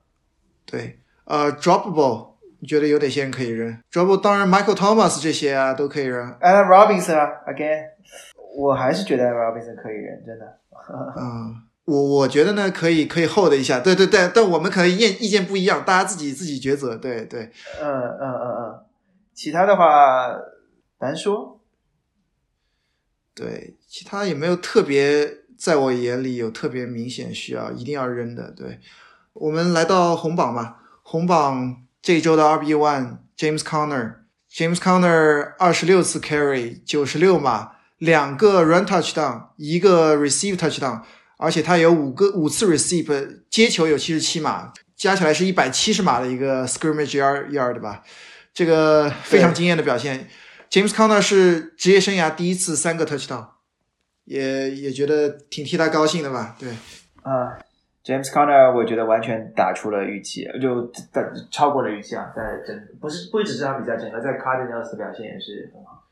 对，呃，Dropable，你觉得有哪些人可以扔？Dropable 当然，Michael Thomas 这些啊都可以扔。Allen Robinson 啊，Again，我还是觉得 Allen Robinson 可以扔，真的。嗯，我我觉得呢，可以可以 hold 一下，对对对，但我们可能意意见不一样，大家自己自己抉择，对对。嗯嗯嗯嗯，其他的话难说。对，其他也没有特别。在我眼里有特别明显需要一定要扔的，对我们来到红榜嘛，红榜这一周的 RB One James Conner，James Conner 二十六次 carry 九十六码，两个 run touchdown，一个 receive touchdown，而且他有五个五次 receive 接球有七十七码，加起来是一百七十码的一个 scrimmage yard yard 吧，这个非常惊艳的表现。James Conner 是职业生涯第一次三个 touchdown。也也觉得挺替他高兴的吧？对，啊，James Conner，我觉得完全打出了预期，就超过了预期啊！在整不是不只是场比赛，整个在 Cardinals 的表现也是很好。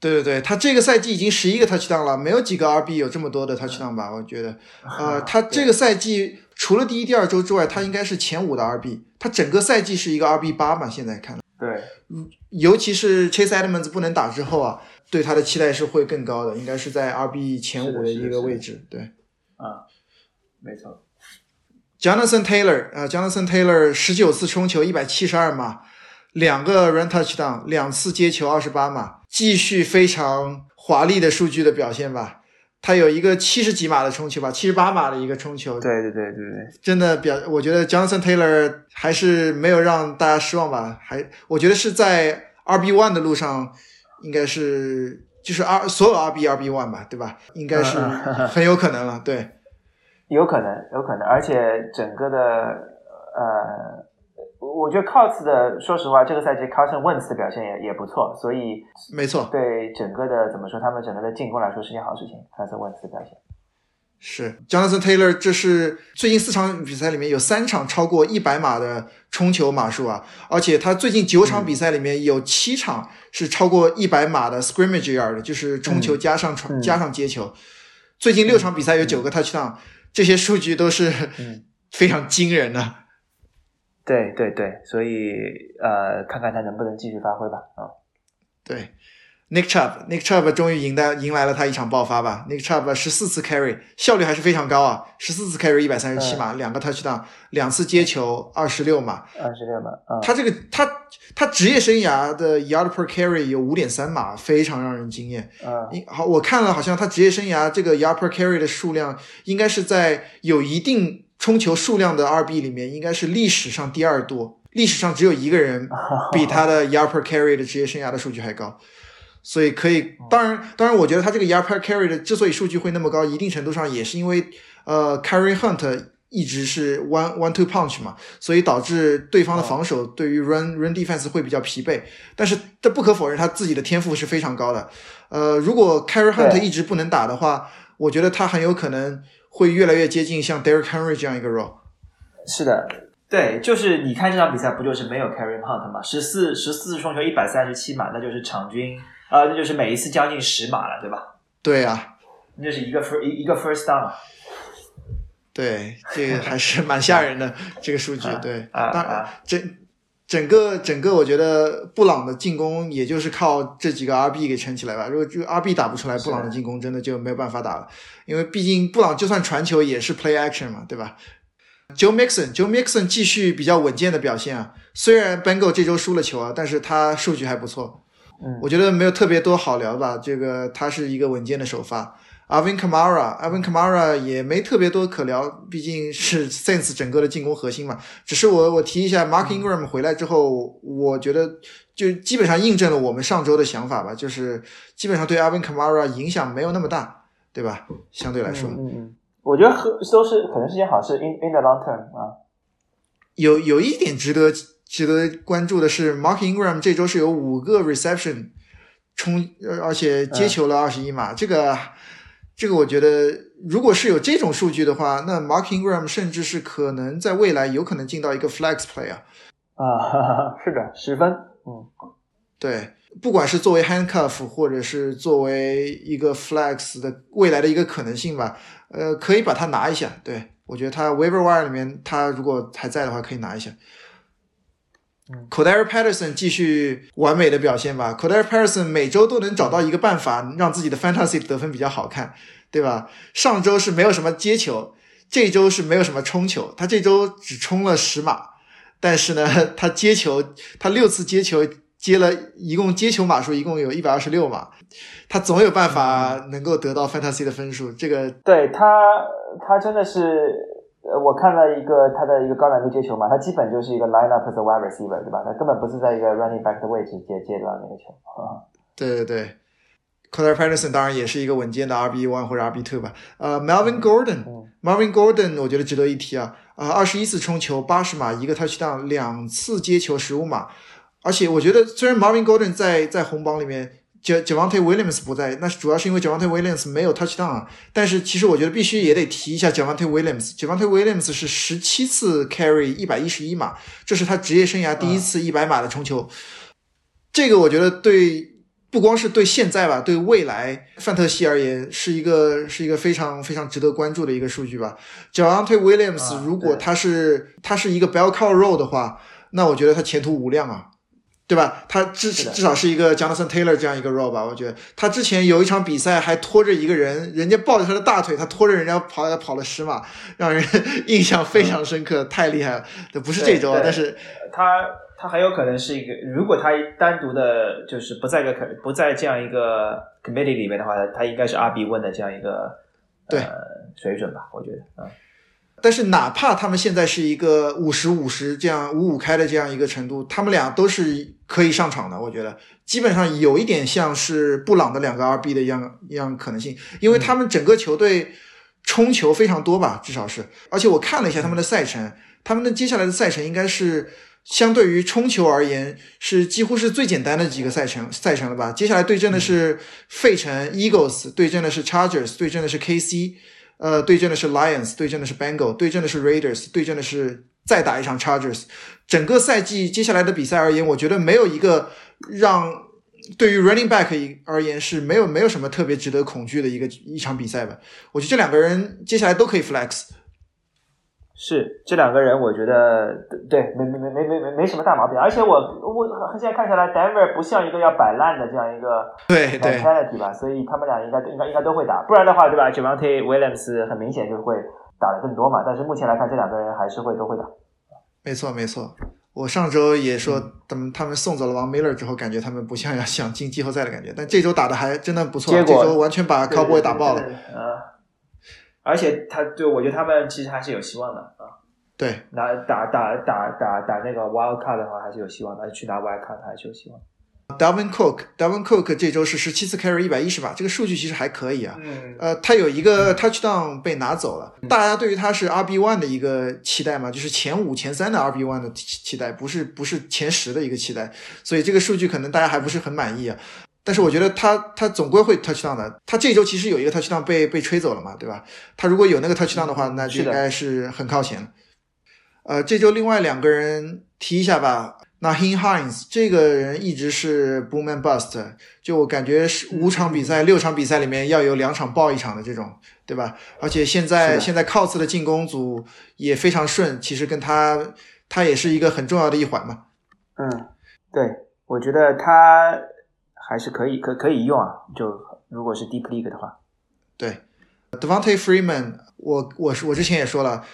对对对，他这个赛季已经十一个 touchdown 了，没有几个 RB 有这么多的 touchdown 吧？我觉得，呃，他这个赛季除了第一、第二周之外，他应该是前五的 RB。他整个赛季是一个 RB 八嘛？现在看，对，尤其是 Chase Edmonds 不能打之后啊，对他的期待是会更高的，应该是在 RB 前五的一个位置。对，啊，没错。Jonathan Taylor 啊，Jonathan Taylor 十九次冲球，一百七十二码，两个 run touchdown，两次接球，二十八码。继续非常华丽的数据的表现吧，他有一个七十几码的冲球吧，七十八码的一个冲球，对对对对对，真的表，我觉得 Jonathan Taylor 还是没有让大家失望吧，还我觉得是在 RB one 的路上，应该是就是 R 所有 RB RB one 吧，对吧？应该是很有可能了，对，有可能有可能，而且整个的呃。我觉得 Cots 的，说实话，这个赛季 Carson Wentz 的表现也也不错，所以没错，对整个的怎么说，他们整个的进攻来说是件好事情。Carson Wentz 的表现是 Jonathan Taylor，这是最近四场比赛里面有三场超过一百码的冲球码数啊，而且他最近九场比赛里面有七场是超过一百码的 scrimmage yard，就是冲球加上传加上接球。最近六场比赛有九个 touchdown，这些数据都是 非常惊人的。对对对，所以呃，看看他能不能继续发挥吧。啊，对，Nick Chubb，Nick Chubb 终于迎来迎来了他一场爆发吧。Nick Chubb 十四次 carry，效率还是非常高啊，十四次 carry 一百三十七码，两个 touchdown，两次接球二十六码，二十六码。他这个他他职业生涯的 yard per carry 有五点三码，非常让人惊艳。嗯，好，我看了，好像他职业生涯这个 yard per carry 的数量应该是在有一定。冲球数量的二 B 里面应该是历史上第二多，历史上只有一个人比他的 Yard per Carry 的职业生涯的数据还高，所以可以，当然，当然，我觉得他这个 Yard per Carry 的之所以数据会那么高，一定程度上也是因为呃，Carry Hunt 一直是 One One Two Punch 嘛，所以导致对方的防守对于 Run Run Defense 会比较疲惫，但是这不可否认他自己的天赋是非常高的，呃，如果 Carry Hunt 一直不能打的话，我觉得他很有可能。会越来越接近像 Derek Henry 这样一个 role。是的，对，就是你看这场比赛不就是没有 Carry Hunt 吗？十四十四次冲球一百三十七码，那就是场均呃，那就是每一次将近十码了，对吧？对啊，那就是一个 first 一一个 first down。对，这个还是蛮吓人的这个数据。对，啊，当然这。整个整个，我觉得布朗的进攻也就是靠这几个 RB 给撑起来吧。如果这个 RB 打不出来，布朗的进攻真的就没有办法打了。因为毕竟布朗就算传球也是 play action 嘛，对吧？Joe Mixon，Joe Mixon 继续比较稳健的表现啊。虽然 Bengal 这周输了球啊，但是他数据还不错。嗯，我觉得没有特别多好聊吧。这个他是一个稳健的首发。Alvin Kamara，Alvin Kamara 也没特别多可聊，毕竟是 Saints 整个的进攻核心嘛。只是我我提一下，Mark Ingram 回来之后，我觉得就基本上印证了我们上周的想法吧，就是基本上对 Alvin Kamara 影响没有那么大，对吧？相对来说，嗯嗯，我觉得和都是可能是件好事。In in the long term 啊，有有一点值得值得关注的是，Mark Ingram 这周是有五个 reception 冲，而且接球了二十一码，这个。这个我觉得，如果是有这种数据的话，那 Mark Ingram 甚至是可能在未来有可能进到一个 flex play 啊。啊，是的，十分。嗯，对，不管是作为 handcuff 或者是作为一个 flex 的未来的一个可能性吧，呃，可以把它拿一下。对我觉得他 waiver wire 里面，他如果还在的话，可以拿一下。C o d e r Patterson 继续完美的表现吧。c o d e r Patterson 每周都能找到一个办法，让自己的 Fantasy 得分比较好看，对吧？上周是没有什么接球，这周是没有什么冲球。他这周只冲了十码，但是呢，他接球，他六次接球接了一共接球码数一共有一百二十六码，他总有办法能够得到 Fantasy 的分数。这个对他，他真的是。呃，我看了一个他的一个高难度接球嘛，他基本就是一个 line up 的 wide receiver，对吧？他根本不是在一个 running back 的位置接接到那个球。对对对 c o r t e r Patterson 当然也是一个稳健的 RB one 或者 RB two 吧。呃，Melvin Gordon，Melvin Gordon 我觉得值得一提啊。啊，二十一次冲球，八十码，一个 touchdown，两次接球，十五码。而且我觉得，虽然 Melvin Gordon 在在红榜里面。A n t e Williams 不在，那是主要是因为 n t e Williams 没有 touchdown 啊。但是其实我觉得必须也得提一下 n t e Williams。n t e Williams 是十七次 carry 一百一十一码，这是他职业生涯第一次一百码的冲球。这个我觉得对不光是对现在吧，对未来范特西而言，是一个是一个非常非常值得关注的一个数据吧。Javante Williams 如果他是他是一个 bell cow role 的话，那我觉得他前途无量啊，对吧？他至至少是一个 Jonathan Taylor 这样一个 role 吧。我觉得他之前有一场比赛还拖着一个人，人家抱着他的大腿，他拖着人家跑跑了十码，让人 印象非常深刻，太厉害了。不是这周，但是他。他很有可能是一个，如果他单独的，就是不在个可不在这样一个 committee 里面的话，他应该是 RB one 的这样一个对水准吧，我觉得啊。但是哪怕他们现在是一个五十五十这样五五开的这样一个程度，他们俩都是可以上场的。我觉得基本上有一点像是布朗的两个 RB 的一样一样可能性，因为他们整个球队冲球非常多吧，至少是。而且我看了一下他们的赛程，他们的接下来的赛程应该是。相对于冲球而言，是几乎是最简单的几个赛程赛程了吧？接下来对阵的是费城 Eagles，对阵的是 Chargers，对阵的是 KC，呃，对阵的是 Lions，对阵的是 Bengal，对阵的是 Raiders，对阵的是再打一场 Chargers。整个赛季接下来的比赛而言，我觉得没有一个让对于 Running Back 而言是没有没有什么特别值得恐惧的一个一场比赛吧。我觉得这两个人接下来都可以 Flex。是这两个人，我觉得对，没没没没没没没什么大毛病。而且我我现在看下来，Denver 不像一个要摆烂的这样一个对对 mentality 吧，所以他们俩应该应该应该都会打。不然的话，对吧？Javante Williams 很明显就会打的更多嘛。但是目前来看，这两个人还是会都会打。没错没错，我上周也说，他们他们送走了王 Miller 之后，感觉他们不像要 想进季后赛的感觉。但这周打的还真的不错，这周完全把 Cowboy 打爆了。啊而且他对我觉得他们其实还是有希望的啊。对，拿打打打打打那个 Wild Card 的话还是有希望的，去拿 Wild Card 还是有希望。Dalvin Cook，Dalvin Cook 这周是十七次 carry 一百一十码，这个数据其实还可以啊。嗯。呃，他有一个 touchdown 被拿走了，大家对于他是 RB one 的一个期待嘛，就是前五前三的 RB one 的期待，不是不是前十的一个期待，所以这个数据可能大家还不是很满意啊。但是我觉得他他总归会 touchdown 的。他这周其实有一个 touchdown 被被吹走了嘛，对吧？他如果有那个 touchdown 的话，那就应该是很靠前了。呃，这周另外两个人提一下吧。那 Hin Hines 这个人一直是 boom and bust，就我感觉是五场比赛、六场比赛里面要有两场爆一场的这种，对吧？而且现在现在 Cots 的进攻组也非常顺，其实跟他他也是一个很重要的一环嘛。嗯，对，我觉得他。还是可以，可可以用啊。就如果是 deep league 的话，对，Devonte Freeman，我我是我之前也说了，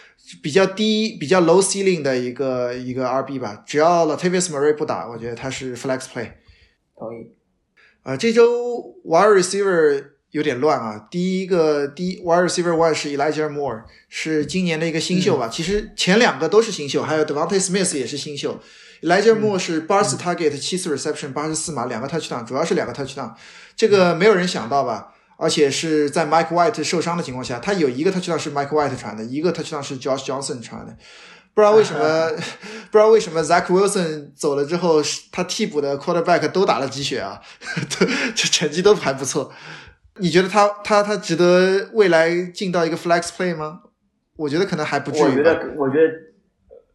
比较低、比较 low ceiling 的一个一个 RB 吧。只要 Latavius Murray 不打，我觉得他是 flex play。同意。呃，这周 wide receiver 有点乱啊。第一个第 wide receiver one 是 Elijah Moore，是今年的一个新秀吧。其实前两个都是新秀，还有 Devonte Smith 也是新秀。Elijah Moore 是八次 target 七次 reception 八十四码两个 touchdown，主要是两个 touchdown，这个没有人想到吧？而且是在 Mike White 受伤的情况下，他有一个 touchdown 是 Mike White 传的，一个 touchdown 是 Josh Johnson 传的。不知道为什么，不知道为什么 Zach Wilson 走了之后，他替补的 quarterback 都打了鸡血啊，这成绩都还不错。你觉得他他他值得未来进到一个 flex play 吗？我觉得可能还不至于。我觉得，我觉得。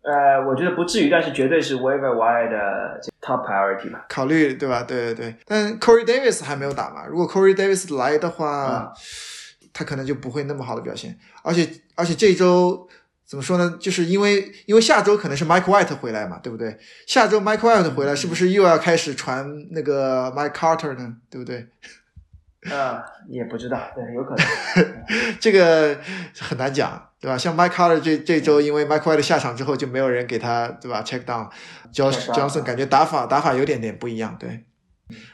呃，我觉得不至于，但是绝对是 waiver wire 的 top priority 吧。考虑对吧？对对对。但 Corey Davis 还没有打嘛？如果 Corey Davis 来的话，他可能就不会那么好的表现。而且而且这周怎么说呢？就是因为因为下周可能是 Mike White 回来嘛，对不对？下周 Mike White 回来，是不是又要开始传那个 Mike Carter 呢？对不对？啊，也不知道，对，有可能。这个很难讲。对吧？像 Mike Carter 这这周因为 Mike White 下场之后，就没有人给他对吧？Check down Josh Johnson 感觉打法打法有点点不一样。对，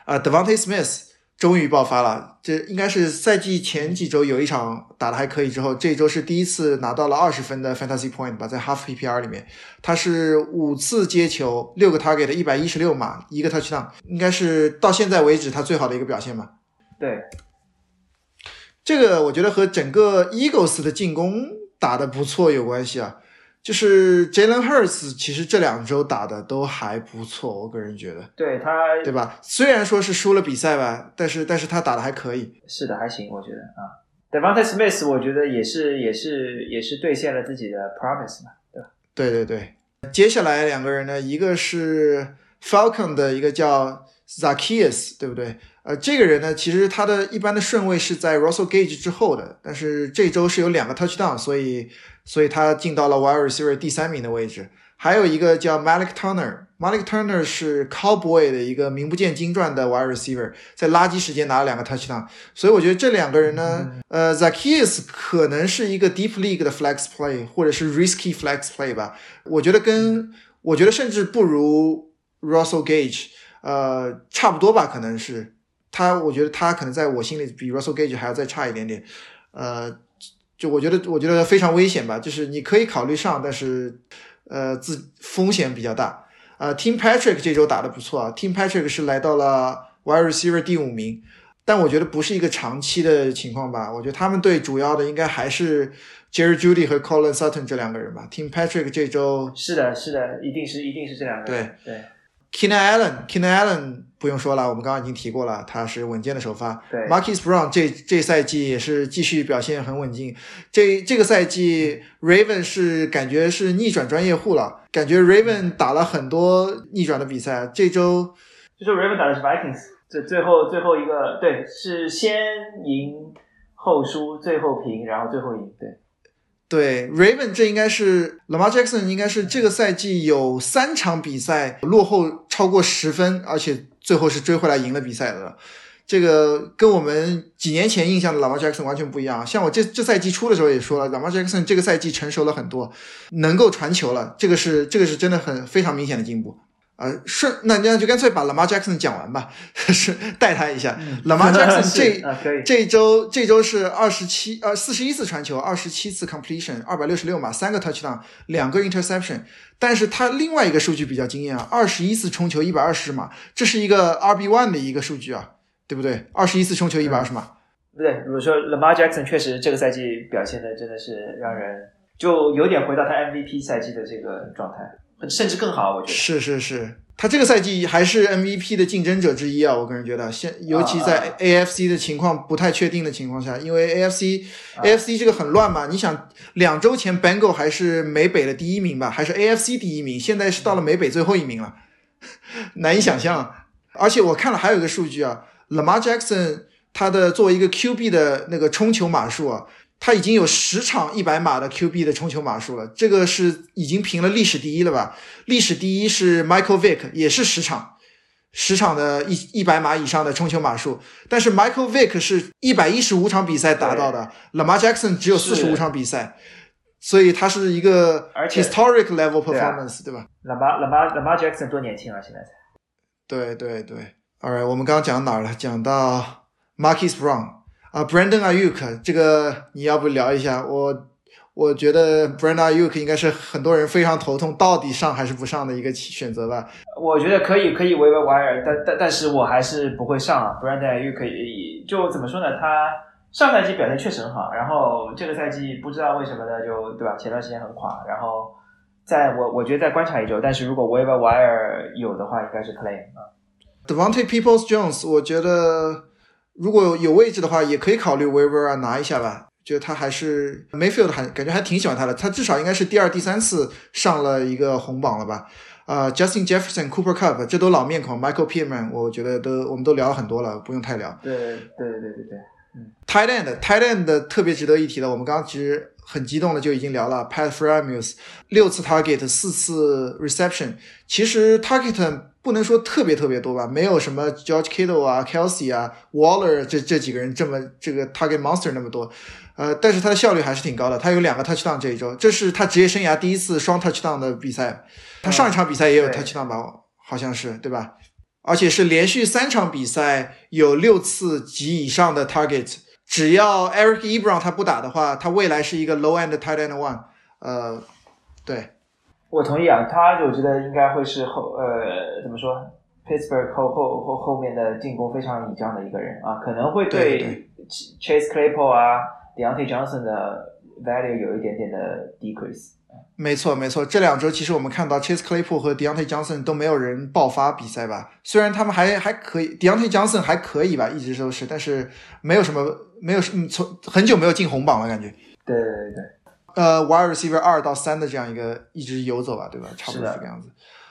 啊 Devante Smith 终于爆发了。这应该是赛季前几周有一场打的还可以，之后这周是第一次拿到了二十分的 Fantasy Point 吧，在 Half PPR 里面，他是五次接球，六个 Target 一百一十六码，一个 Touchdown，应该是到现在为止他最好的一个表现吧。对，这个我觉得和整个 Eagles 的进攻。打得不错有关系啊，就是 Jalen Hurts 其实这两周打的都还不错，我个人觉得，对他，对吧？虽然说是输了比赛吧，但是但是他打的还可以，是的，还行，我觉得啊。Devonta Smith 我觉得也是也是也是兑现了自己的 promise 嘛，对吧？对对对，接下来两个人呢，一个是 Falcon 的一个叫 Zacchaeus，对不对？呃，这个人呢，其实他的一般的顺位是在 Russell Gage 之后的，但是这周是有两个 touchdown，所以所以他进到了 wide receiver 第三名的位置。还有一个叫 Malik Turner，Malik Turner 是 Cowboy 的一个名不见经传的 wide receiver，在垃圾时间拿了两个 touchdown，所以我觉得这两个人呢，呃，Zacchaeus 可能是一个 deep league 的 flex play，或者是 risky flex play 吧。我觉得跟我觉得甚至不如 Russell Gage，呃，差不多吧，可能是他，我觉得他可能在我心里比 Russell Gage 还要再差一点点，呃，就我觉得我觉得非常危险吧，就是你可以考虑上，但是。呃，自风险比较大。呃，Team Patrick 这周打的不错啊，Team Patrick 是来到了 Wide Receiver 第五名，但我觉得不是一个长期的情况吧。我觉得他们队主要的应该还是 Jerry Judy 和 Colin Sutton 这两个人吧。Team Patrick 这周是的，是的，一定是一定是这两个人。对对。Keenan Allen，Keenan Allen 不用说了，我们刚刚已经提过了，他是稳健的首发。对，Marquis Brown 这这赛季也是继续表现很稳定。这这个赛季，Raven 是感觉是逆转专业户了，感觉 Raven 打了很多逆转的比赛。这周就是 Raven 打的是 Vikings，这最后最后一个对是先赢后输，最后平，然后最后赢，对。对，Raven 这应该是 Lamar Jackson 应该是这个赛季有三场比赛落后超过十分，而且最后是追回来赢了比赛的。这个跟我们几年前印象的 Lamar Jackson 完全不一样。像我这这赛季初的时候也说了，Lamar Jackson 这个赛季成熟了很多，能够传球了，这个是这个是真的很非常明显的进步。呃，顺那那就干脆把 Lamar Jackson 讲完吧，是带他一下。Lamar Jackson 这这周这周是二十七呃四十一次传球，二十七次 completion，二百六十六码，三个 touchdown，两个 interception。但是他另外一个数据比较惊艳啊，二十一次冲球，一百二十码，这是一个 RB one 的一个数据啊，对不对？二十一次冲球，一百二十码。对，如果说 Lamar Jackson 确实这个赛季表现的真的是让人就有点回到他 MVP 赛季的这个状态。甚至更好，我觉得是是是，他这个赛季还是 MVP 的竞争者之一啊！我个人觉得，现尤其在 AFC 的情况不太确定的情况下，因为 AFC AFC 这个很乱嘛。你想，两周前 Bengal 还是美北的第一名吧，还是 AFC 第一名，现在是到了美北最后一名了，难以想象。而且我看了还有一个数据啊，Lamar Jackson 他的作为一个 QB 的那个冲球码数啊。他已经有十场一百码的 QB 的冲球码数了，这个是已经平了历史第一了吧？历史第一是 Michael Vick，也是十场，十场的一一百码以上的冲球码数。但是 Michael Vick 是一百一十五场比赛达到的，Lamar Jackson 只有四十五场比赛，所以他是一个 historic level performance，对吧？Lamar Lamar Lamar Jackson 多年轻啊，现在才。对对对，All right，我们刚刚讲到哪儿了？讲到 Marquis Brown。啊，Brandon Ayuk，这个你要不聊一下？我我觉得 Brandon Ayuk 应该是很多人非常头痛，到底上还是不上的一个选择吧。我觉得可以，可以维维 wire，但但但是我还是不会上啊。Brandon Ayuk 可以，就怎么说呢？他上赛季表现确实很好，然后这个赛季不知道为什么呢？就对吧？前段时间很垮，然后在我我觉得再观察一周，但是如果 w a v e r wire 有的话，应该是 claim 啊。Devontae Peoples Jones，我觉得。如果有位置的话，也可以考虑 w a v e r 啊拿一下吧。觉得他还是 Mayfield 还感觉还挺喜欢他的，他至少应该是第二、第三次上了一个红榜了吧？啊，Justin Jefferson、Cooper Cup 这都老面孔，Michael Pittman 我觉得都我们都聊了很多了，不用太聊。对对对对对对，嗯，Tight End，Tight End 特别值得一提的，我们刚刚其实很激动的就已经聊了，Pat Freiermuth 六次 Target，四次 Reception，其实 Target。不能说特别特别多吧，没有什么 George Kittle 啊、Kelsey 啊、Waller 这这几个人这么这个 Target Monster 那么多，呃，但是他的效率还是挺高的。他有两个 Touchdown 这一周，这是他职业生涯第一次双 Touchdown 的比赛。他上一场比赛也有 Touchdown 吧，好像是对吧？而且是连续三场比赛有六次及以上的 Target。只要 Eric Ebron 他不打的话，他未来是一个 Low End Tight End One。呃，对。我同意啊，他我觉得应该会是后呃怎么说，Pittsburgh 后后后后面的进攻非常倚仗的一个人啊，可能会对 Chase Claypool 啊，Deontay Johnson 的 value 有一点点的 decrease。没错没错，这两周其实我们看到 Chase Claypool 和 Deontay Johnson 都没有人爆发比赛吧？虽然他们还还可以，Deontay Johnson 还可以吧，一直都是，但是没有什么没有从很久没有进红榜了感觉。对对对对。呃，wide receiver 二到三的这样一个一直游走吧，对吧？差不多这个样子。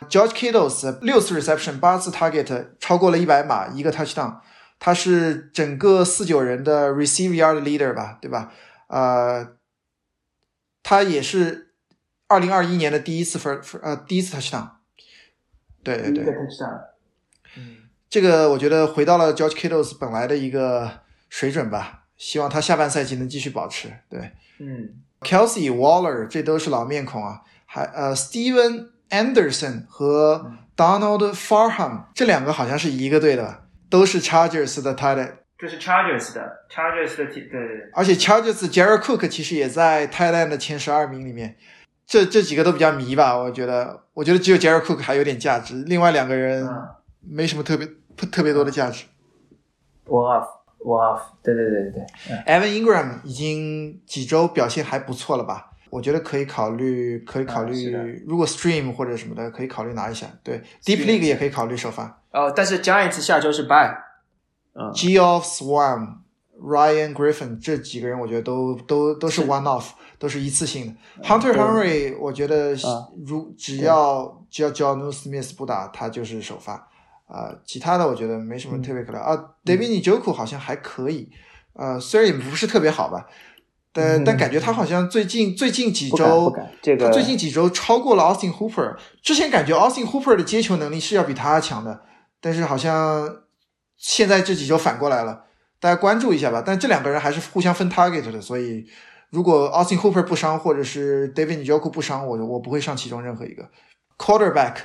George Kittles 六次 reception，八次 target，超过了一百码，一个 touchdown。他是整个四九人的 receive yard leader 吧，对吧？呃，他也是二零二一年的第一次分分呃第一次 touchdown。对对对这个我觉得回到了 George Kittle's 本来的一个水准吧，希望他下半赛季能继续保持。对嗯，Kelsey Waller 这都是老面孔啊，还呃 Steven Anderson 和 Donald Farham 这两个好像是一个队的，都是 Chargers 的 tight end，这是 Chargers 的，Chargers 的体对对对。而且 Chargers Jared Cook 其实也在 tight end 的前十二名里面。这这几个都比较迷吧，我觉得，我觉得只有 Jared Cook 还有点价值，另外两个人嗯没什么特别特别多的价值。One 对对对对对。嗯 Evan Ingram 已经几周表现还不错了吧？我觉得可以考虑，可以考虑，啊如果 Stream 或者什么的，可以考虑拿一下。对，Deep League 也可以考虑首发。哦，但是 Giants 下周是 bye。嗯 G of Swarm、Ryan Griffin 这几个人，我觉得都都都是是 one off，都是一次性的。Hunter Henry 我觉得啊如只要只要 John Smith 不打，他就是首发。啊、其他的我觉得没什么嗯特别可聊、啊。David Njoku 好像还可以，呃，虽然也不是特别好吧，但、嗯但感觉他好像最近最近几周，这个他最近几周超过了 Austin Hooper。之前感觉 Austin Hooper 的接球能力是要比他强的，但是好像现在这几周反过来了，大家关注一下吧。但这两个人还是互相分 target 的，所以如果 Austin Hooper 不伤，或者是 David Njoku 不伤，我我不会上其中任何一个。Quarterback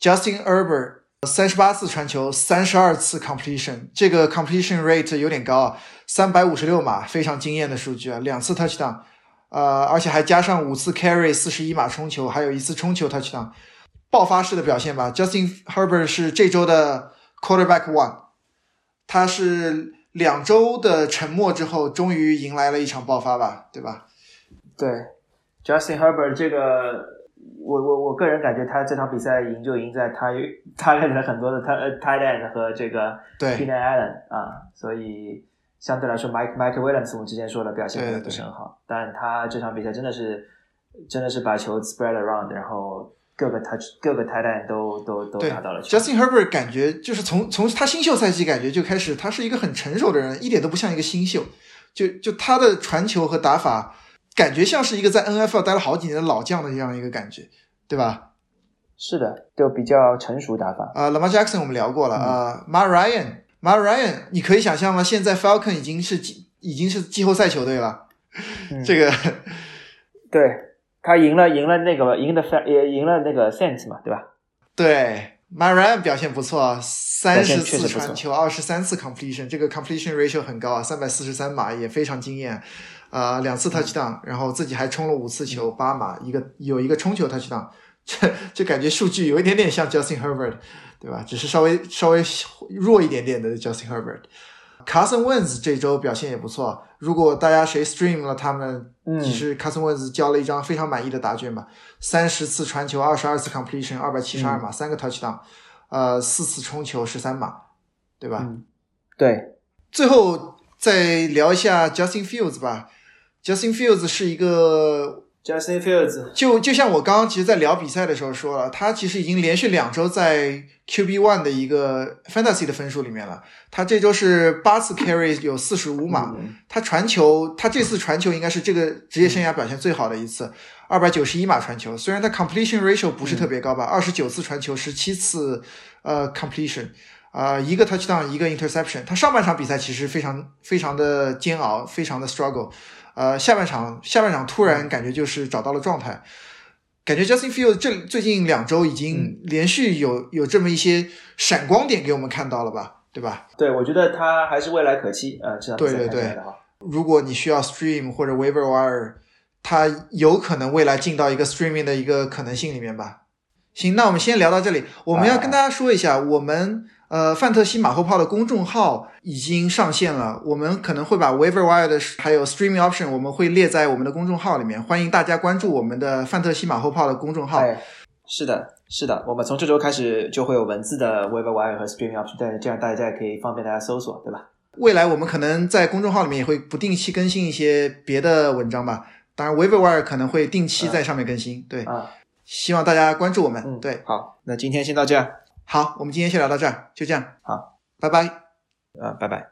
Justin Herbert 三十八次传球，三十二次 completion，这个 completion rate 有点高啊，三百五十六码，非常惊艳的数据啊，两次 touchdown，呃，而且还加上五次 carry，四十一码冲球，还有一次冲球 touchdown，爆发式的表现吧。Justin Herbert 是这周的 quarterback one，他是两周的沉默之后，终于迎来了一场爆发吧，对吧？对 Justin Herbert 这个，我我我个人感觉他这场比赛赢就赢在他他练了很多的他呃 tight end 和这个对 Keenan Allen 啊，所以相对来说 Mike Mike Williams 我们之前说了表现不是很好，但他这场比赛真的是真的是把球 spread around，然后各个 touch 各个 tight end 都都都拿到了球。Justin Herbert 感觉就是从从他新秀赛季感觉就开始，他是一个很成熟的人，一点都不像一个新秀。就就他的传球和打法，感觉像是一个在 NFL 待了好几年的老将的这样一个感觉，对吧？是的，就比较成熟打法。啊、l a m a r Jackson 我们聊过了嗯啊、m a r Ryan，Mar Ryan，你可以想象吗？现在 Falcon 已经是季已经是季后赛球队了，嗯这个对他赢了赢了那个赢的也赢了那个 Saints 嘛，对吧？对 Mar Ryan 表现不错，三表十次传球，二十三次 completion，这个 completion ratio 很高啊，三百四十三码也非常惊艳。啊、两次 touchdown，然后自己还冲了五次球，八码，一个有一个冲球 touchdown，这这感觉数据有一点点像 Justin Herbert，对吧？只是稍微稍微弱一点点的 Justin Herbert。Carson Wentz 这周表现也不错，如果大家谁 stream 了他们，嗯其实 Carson Wentz 交了一张非常满意的答卷吧，三十次传球，二十二次 completion，二百七十二码，三个 touchdown，呃，四次冲球，十三码，对吧？嗯，对，最后再聊一下 Justin Fields 吧。Justin Fields 是一个，Justin Fields，就就像我刚刚其实，在聊比赛的时候说了，他其实已经连续两周在 QB One 的一个 Fantasy 的分数里面了。他这周是八次 carry 有四十五码，嗯他传球，他这次传球应该是这个职业生涯表现最好的一次，二百九十一码传球。虽然他 completion ratio 不是特别高吧，二十九次传球，十七次呃 completion，啊、一个 touchdown，一个 interception。他上半场比赛其实非常非常的煎熬，非常的 struggle。呃，下半场下半场突然感觉就是找到了状态，感觉 Justin Fields 这最近两周已经连续有有这么一些闪光点给我们看到了吧，对吧？对我觉得他还是未来可期。呃，这场比赛对对对如果你需要 stream 或者 waiver wire，它有可能未来进到一个 streaming 的一个可能性里面吧。行，那我们先聊到这里。我们要跟大家说一下，我们呃范特西马后炮的公众号已经上线了，我们可能会把 waiver wire 的还有 streaming option 我们会列在我们的公众号里面，欢迎大家关注我们的范特西马后炮的公众号。哎，是的，是的，我们从这周开始就会有文字的 Waiver Wire 和 Streaming Option，对，这样大家也可以方便大家搜索，对吧？未来我们可能在公众号里面也会不定期更新一些别的文章吧。当然，waiver wire 可能会定期在上面更新。对，啊，希望大家关注我们。嗯，对，好，那今天先到这样，好，我们今天先聊到这儿，就这样，好，拜拜。啊，拜拜。